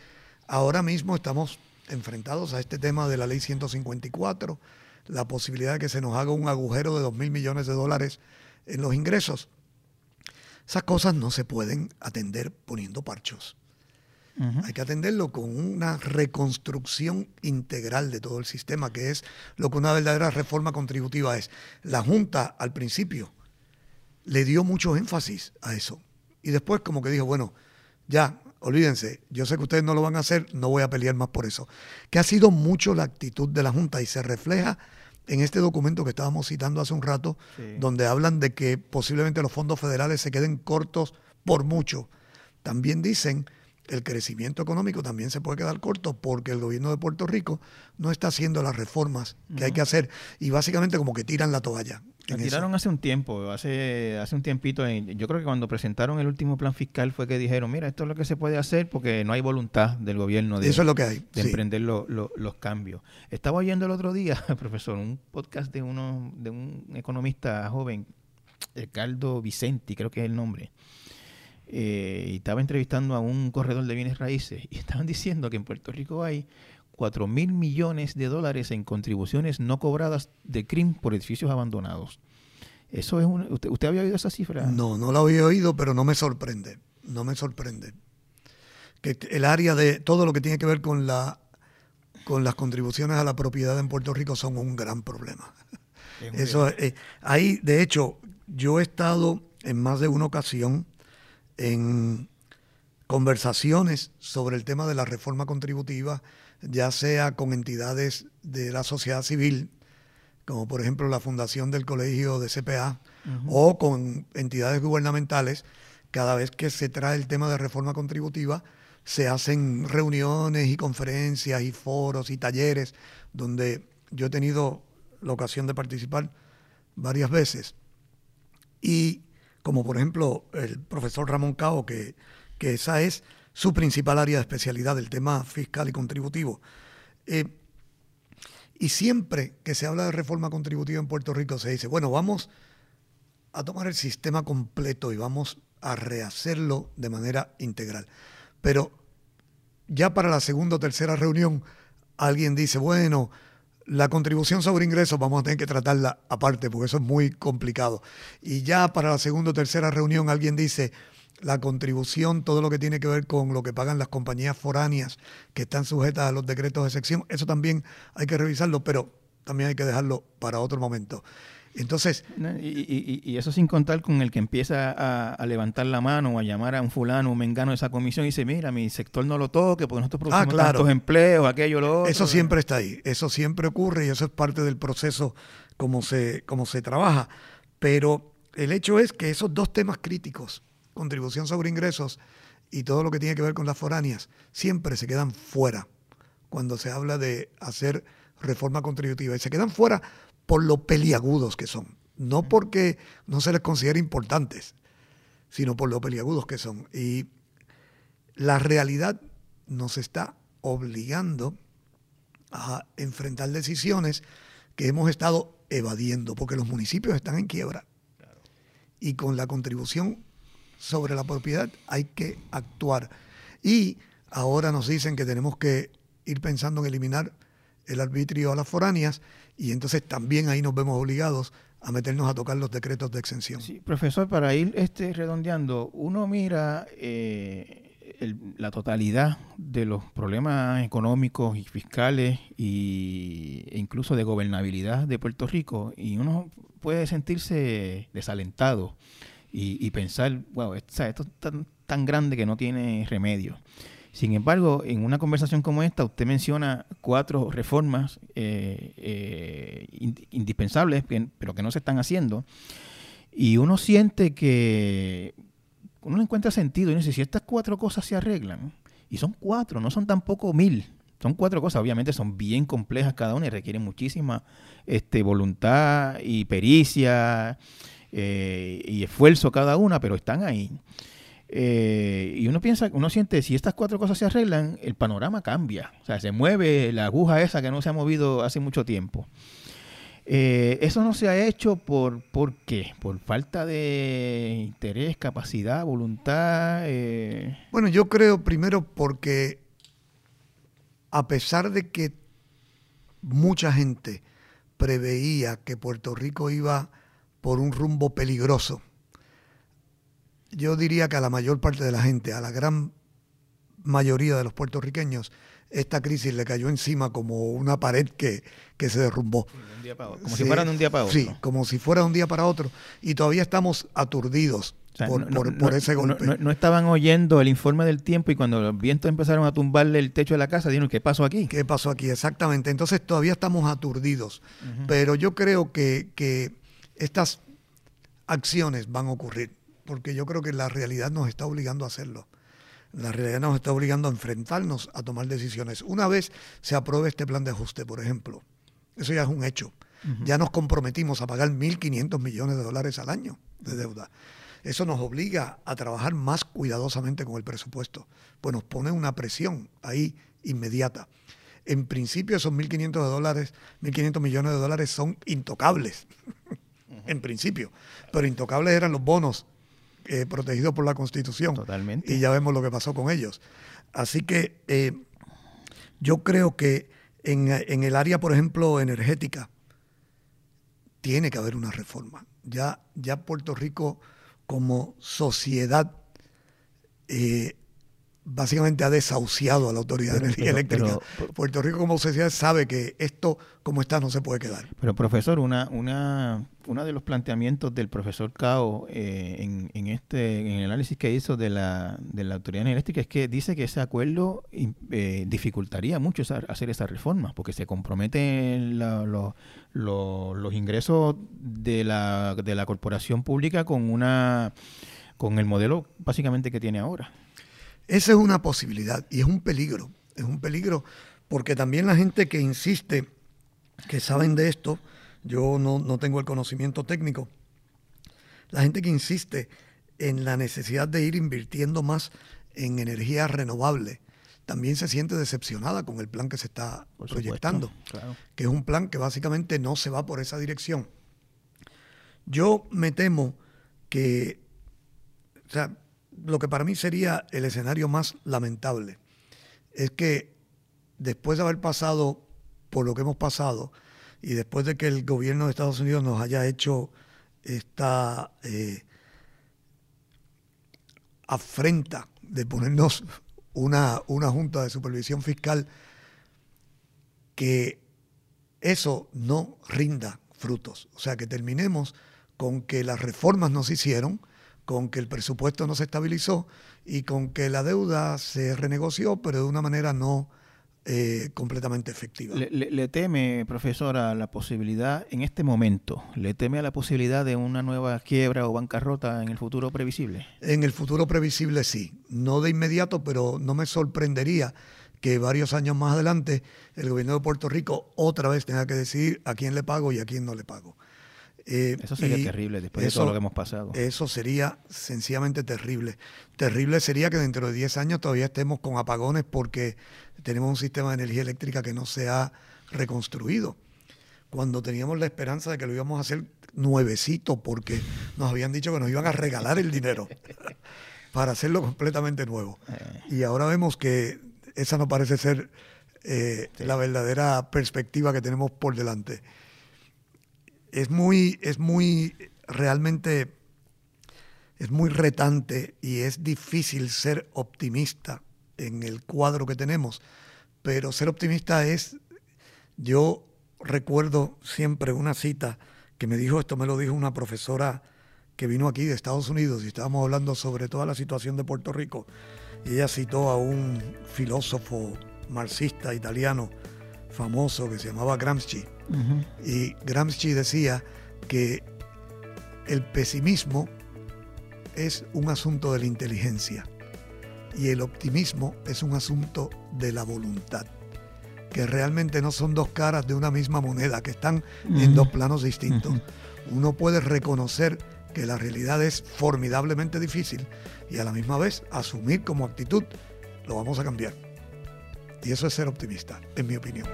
Ahora mismo estamos enfrentados a este tema de la ley 154, la posibilidad de que se nos haga un agujero de 2 mil millones de dólares en los ingresos. Esas cosas no se pueden atender poniendo parchos. Hay que atenderlo con una reconstrucción integral de todo el sistema, que es lo que una verdadera reforma contributiva es. La Junta al principio le dio mucho énfasis a eso. Y después como que dijo, bueno, ya, olvídense, yo sé que ustedes no lo van a hacer, no voy a pelear más por eso. Que ha sido mucho la actitud de la Junta y se refleja en este documento que estábamos citando hace un rato, donde hablan de que posiblemente los fondos federales se queden cortos por mucho. También dicen el crecimiento económico también se puede quedar corto porque el gobierno de Puerto Rico no está haciendo las reformas que hay que hacer y básicamente como que tiran la toalla. La tiraron hace un tiempo, hace, hace un tiempito. yo creo que cuando presentaron el último plan fiscal fue que dijeron, mira, esto es lo que se puede hacer porque no hay voluntad del gobierno de, Eso es lo que hay. de emprender los cambios. Estaba oyendo el otro día, profesor, un podcast de, uno, de un economista joven, Ricardo Vicenti, creo que es el nombre. Eh, y estaba entrevistando a un corredor de bienes raíces y estaban diciendo que en Puerto Rico hay 4 mil millones de dólares en contribuciones no cobradas de CRIM por edificios abandonados. Eso es ¿usted, había oído esa cifra? No, no la había oído, pero no me sorprende. No me sorprende. Que el área de todo lo que tiene que ver con la con las contribuciones a la propiedad en Puerto Rico son un gran problema. Eso eh, ahí, de hecho, yo he estado en más de una ocasión en conversaciones sobre el tema de la reforma contributiva ya sea con entidades de la sociedad civil, como por ejemplo la fundación del colegio de CPA, o con entidades gubernamentales, cada vez que se trae el tema de reforma contributiva, se hacen reuniones y conferencias y foros y talleres donde yo he tenido la ocasión de participar varias veces. Y como por ejemplo el profesor Ramón Cao, que, que esa es su principal área de especialidad, el tema fiscal y contributivo. Eh, y siempre que se habla de reforma contributiva en Puerto Rico se dice, bueno, vamos a tomar el sistema completo y vamos a rehacerlo de manera integral. Pero ya para la segunda o tercera reunión, alguien dice, bueno, la contribución sobre ingresos vamos a tener que tratarla aparte, porque eso es muy complicado. Y ya para la segunda o tercera reunión alguien dice, la contribución, todo lo que tiene que ver con lo que pagan las compañías foráneas que están sujetas a los decretos de sección, eso también hay que revisarlo, pero también hay que dejarlo para otro momento. Entonces. Y, eso sin contar con el que empieza a, levantar la mano o a llamar a un fulano, un mengano de esa comisión y dice: Mira, mi sector no lo toque porque nosotros producimos ah, tantos empleos, aquello, lo otro. Eso siempre está ahí. Eso siempre ocurre y eso es parte del proceso como se, como se trabaja. Pero el hecho es que esos dos temas críticos, contribución sobre ingresos y todo lo que tiene que ver con las foráneas, siempre se quedan fuera cuando se habla de hacer reforma contributiva. Y se quedan fuera por lo peliagudos que son. No porque no se les considere importantes, sino por lo peliagudos que son. Y la realidad nos está obligando a enfrentar decisiones que hemos estado evadiendo, porque los municipios están en quiebra. Y con la contribución sobre la propiedad hay que actuar. Y ahora nos dicen que tenemos que ir pensando en eliminar el arbitrio a las foráneas y entonces también ahí nos vemos obligados a meternos a tocar los decretos de exención. Sí, profesor, para ir este, redondeando, uno mira eh, la totalidad de los problemas económicos y fiscales y, e incluso de gobernabilidad de Puerto Rico y uno puede sentirse desalentado y, pensar, wow, esto, esto es tan, tan grande que no tiene remedio. Sin embargo, en una conversación como esta, usted menciona cuatro reformas eh, eh, indispensables, pero que no se están haciendo. Y uno siente que uno encuentra sentido y dice, si estas cuatro cosas se arreglan, y son cuatro, no son tampoco mil, son cuatro cosas, obviamente son bien complejas cada una y requieren muchísima este, voluntad y pericia eh, y esfuerzo cada una, pero están ahí. Eh, y uno piensa, uno siente, si estas cuatro cosas se arreglan, el panorama cambia. O sea, se mueve la aguja esa que no se ha movido hace mucho tiempo. Eh, eso no se ha hecho por, ¿por qué? Por falta de interés, capacidad, voluntad. Eh. Bueno, yo creo primero porque a pesar de que mucha gente preveía que Puerto Rico iba por un rumbo peligroso, yo diría que a la mayor parte de la gente, a la gran mayoría de los puertorriqueños, esta crisis le cayó encima como una pared que, se derrumbó. Como si fuera de un día para otro. Sí, como si fuera de un día para otro. Y todavía estamos aturdidos por, ese golpe. No, estaban oyendo el informe del tiempo y cuando los vientos empezaron a tumbarle el techo de la casa, dijeron, ¿qué pasó aquí? ¿Qué pasó aquí? Exactamente. Entonces todavía estamos aturdidos. Pero yo creo que, que estas acciones van a ocurrir porque yo creo que la realidad nos está obligando a hacerlo. La realidad nos está obligando a enfrentarnos a tomar decisiones. Una vez se apruebe este plan de ajuste, por ejemplo, eso ya es un hecho. Ya nos comprometimos a pagar 1.500 millones de dólares al año de deuda. Eso nos obliga a trabajar más cuidadosamente con el presupuesto, pues nos pone una presión ahí inmediata. En principio esos 1.500 dólares, 1.500 millones de dólares son intocables, en principio, pero intocables eran los bonos eh, protegidos por la Constitución. Totalmente. Y ya vemos lo que pasó con ellos. Así que eh, yo creo que en, el área, por ejemplo, energética, tiene que haber una reforma. Ya, ya Puerto Rico como sociedad eh, básicamente ha desahuciado a la Autoridad de Energía Eléctrica. Puerto Rico como sociedad sabe que esto como está no se puede quedar. Pero profesor, una, una, uno de los planteamientos del profesor Cao eh, en, en, este en el análisis que hizo de la, de la Autoridad Eléctrica es que dice que ese acuerdo eh, dificultaría mucho hacer esa reforma, porque se comprometen los ingresos de la, de la corporación pública con una con el modelo básicamente que tiene ahora. Esa es una posibilidad y es un peligro. Es un peligro porque también la gente que insiste, que saben de esto, yo no, tengo el conocimiento técnico, la gente que insiste en la necesidad de ir invirtiendo más en energía renovable, también se siente decepcionada con el plan que se está proyectando, que es un plan que básicamente no se va por esa dirección. Yo me temo que o sea, lo que para mí sería el escenario más lamentable es que después de haber pasado por lo que hemos pasado y después de que el gobierno de Estados Unidos nos haya hecho esta eh, afrenta de ponernos una, una junta de supervisión fiscal, que eso no rinda frutos. O sea, que terminemos con que las reformas no se hicieron, con que el presupuesto no se estabilizó y con que la deuda se renegoció, pero de una manera no eh, completamente efectiva. Le, teme, profesora, la posibilidad, en este momento, le teme a la posibilidad de una nueva quiebra o bancarrota en el futuro previsible? En el futuro previsible sí, no de inmediato, pero no me sorprendería que varios años más adelante el gobierno de Puerto Rico otra vez tenga que decidir a quién le pago y a quién no le pago. Eh, eso sería terrible después de todo lo que hemos pasado. Eso sería sencillamente terrible. Terrible sería que dentro de 10 años todavía estemos con apagones porque tenemos un sistema de energía eléctrica que no se ha reconstruido. Cuando teníamos la esperanza de que lo íbamos a hacer nuevecito porque nos habían dicho que nos iban a regalar el dinero para hacerlo completamente nuevo. Eh. Y ahora vemos que esa no parece ser eh, la verdadera perspectiva que tenemos por delante es muy, es muy, realmente, es muy retante y es difícil ser optimista en el cuadro que tenemos, pero ser optimista es, yo recuerdo siempre una cita que me dijo, esto me lo dijo una profesora que vino aquí de Estados Unidos y estábamos hablando sobre toda la situación de Puerto Rico y ella citó a un filósofo marxista italiano famoso que se llamaba Gramsci y Gramsci decía que el pesimismo es un asunto de la inteligencia y el optimismo es un asunto de la voluntad, que realmente no son dos caras de una misma moneda, que están en dos planos distintos. Uno puede reconocer que la realidad es formidablemente difícil y a la misma vez asumir como actitud, lo vamos a cambiar. Y eso es ser optimista, en mi opinión.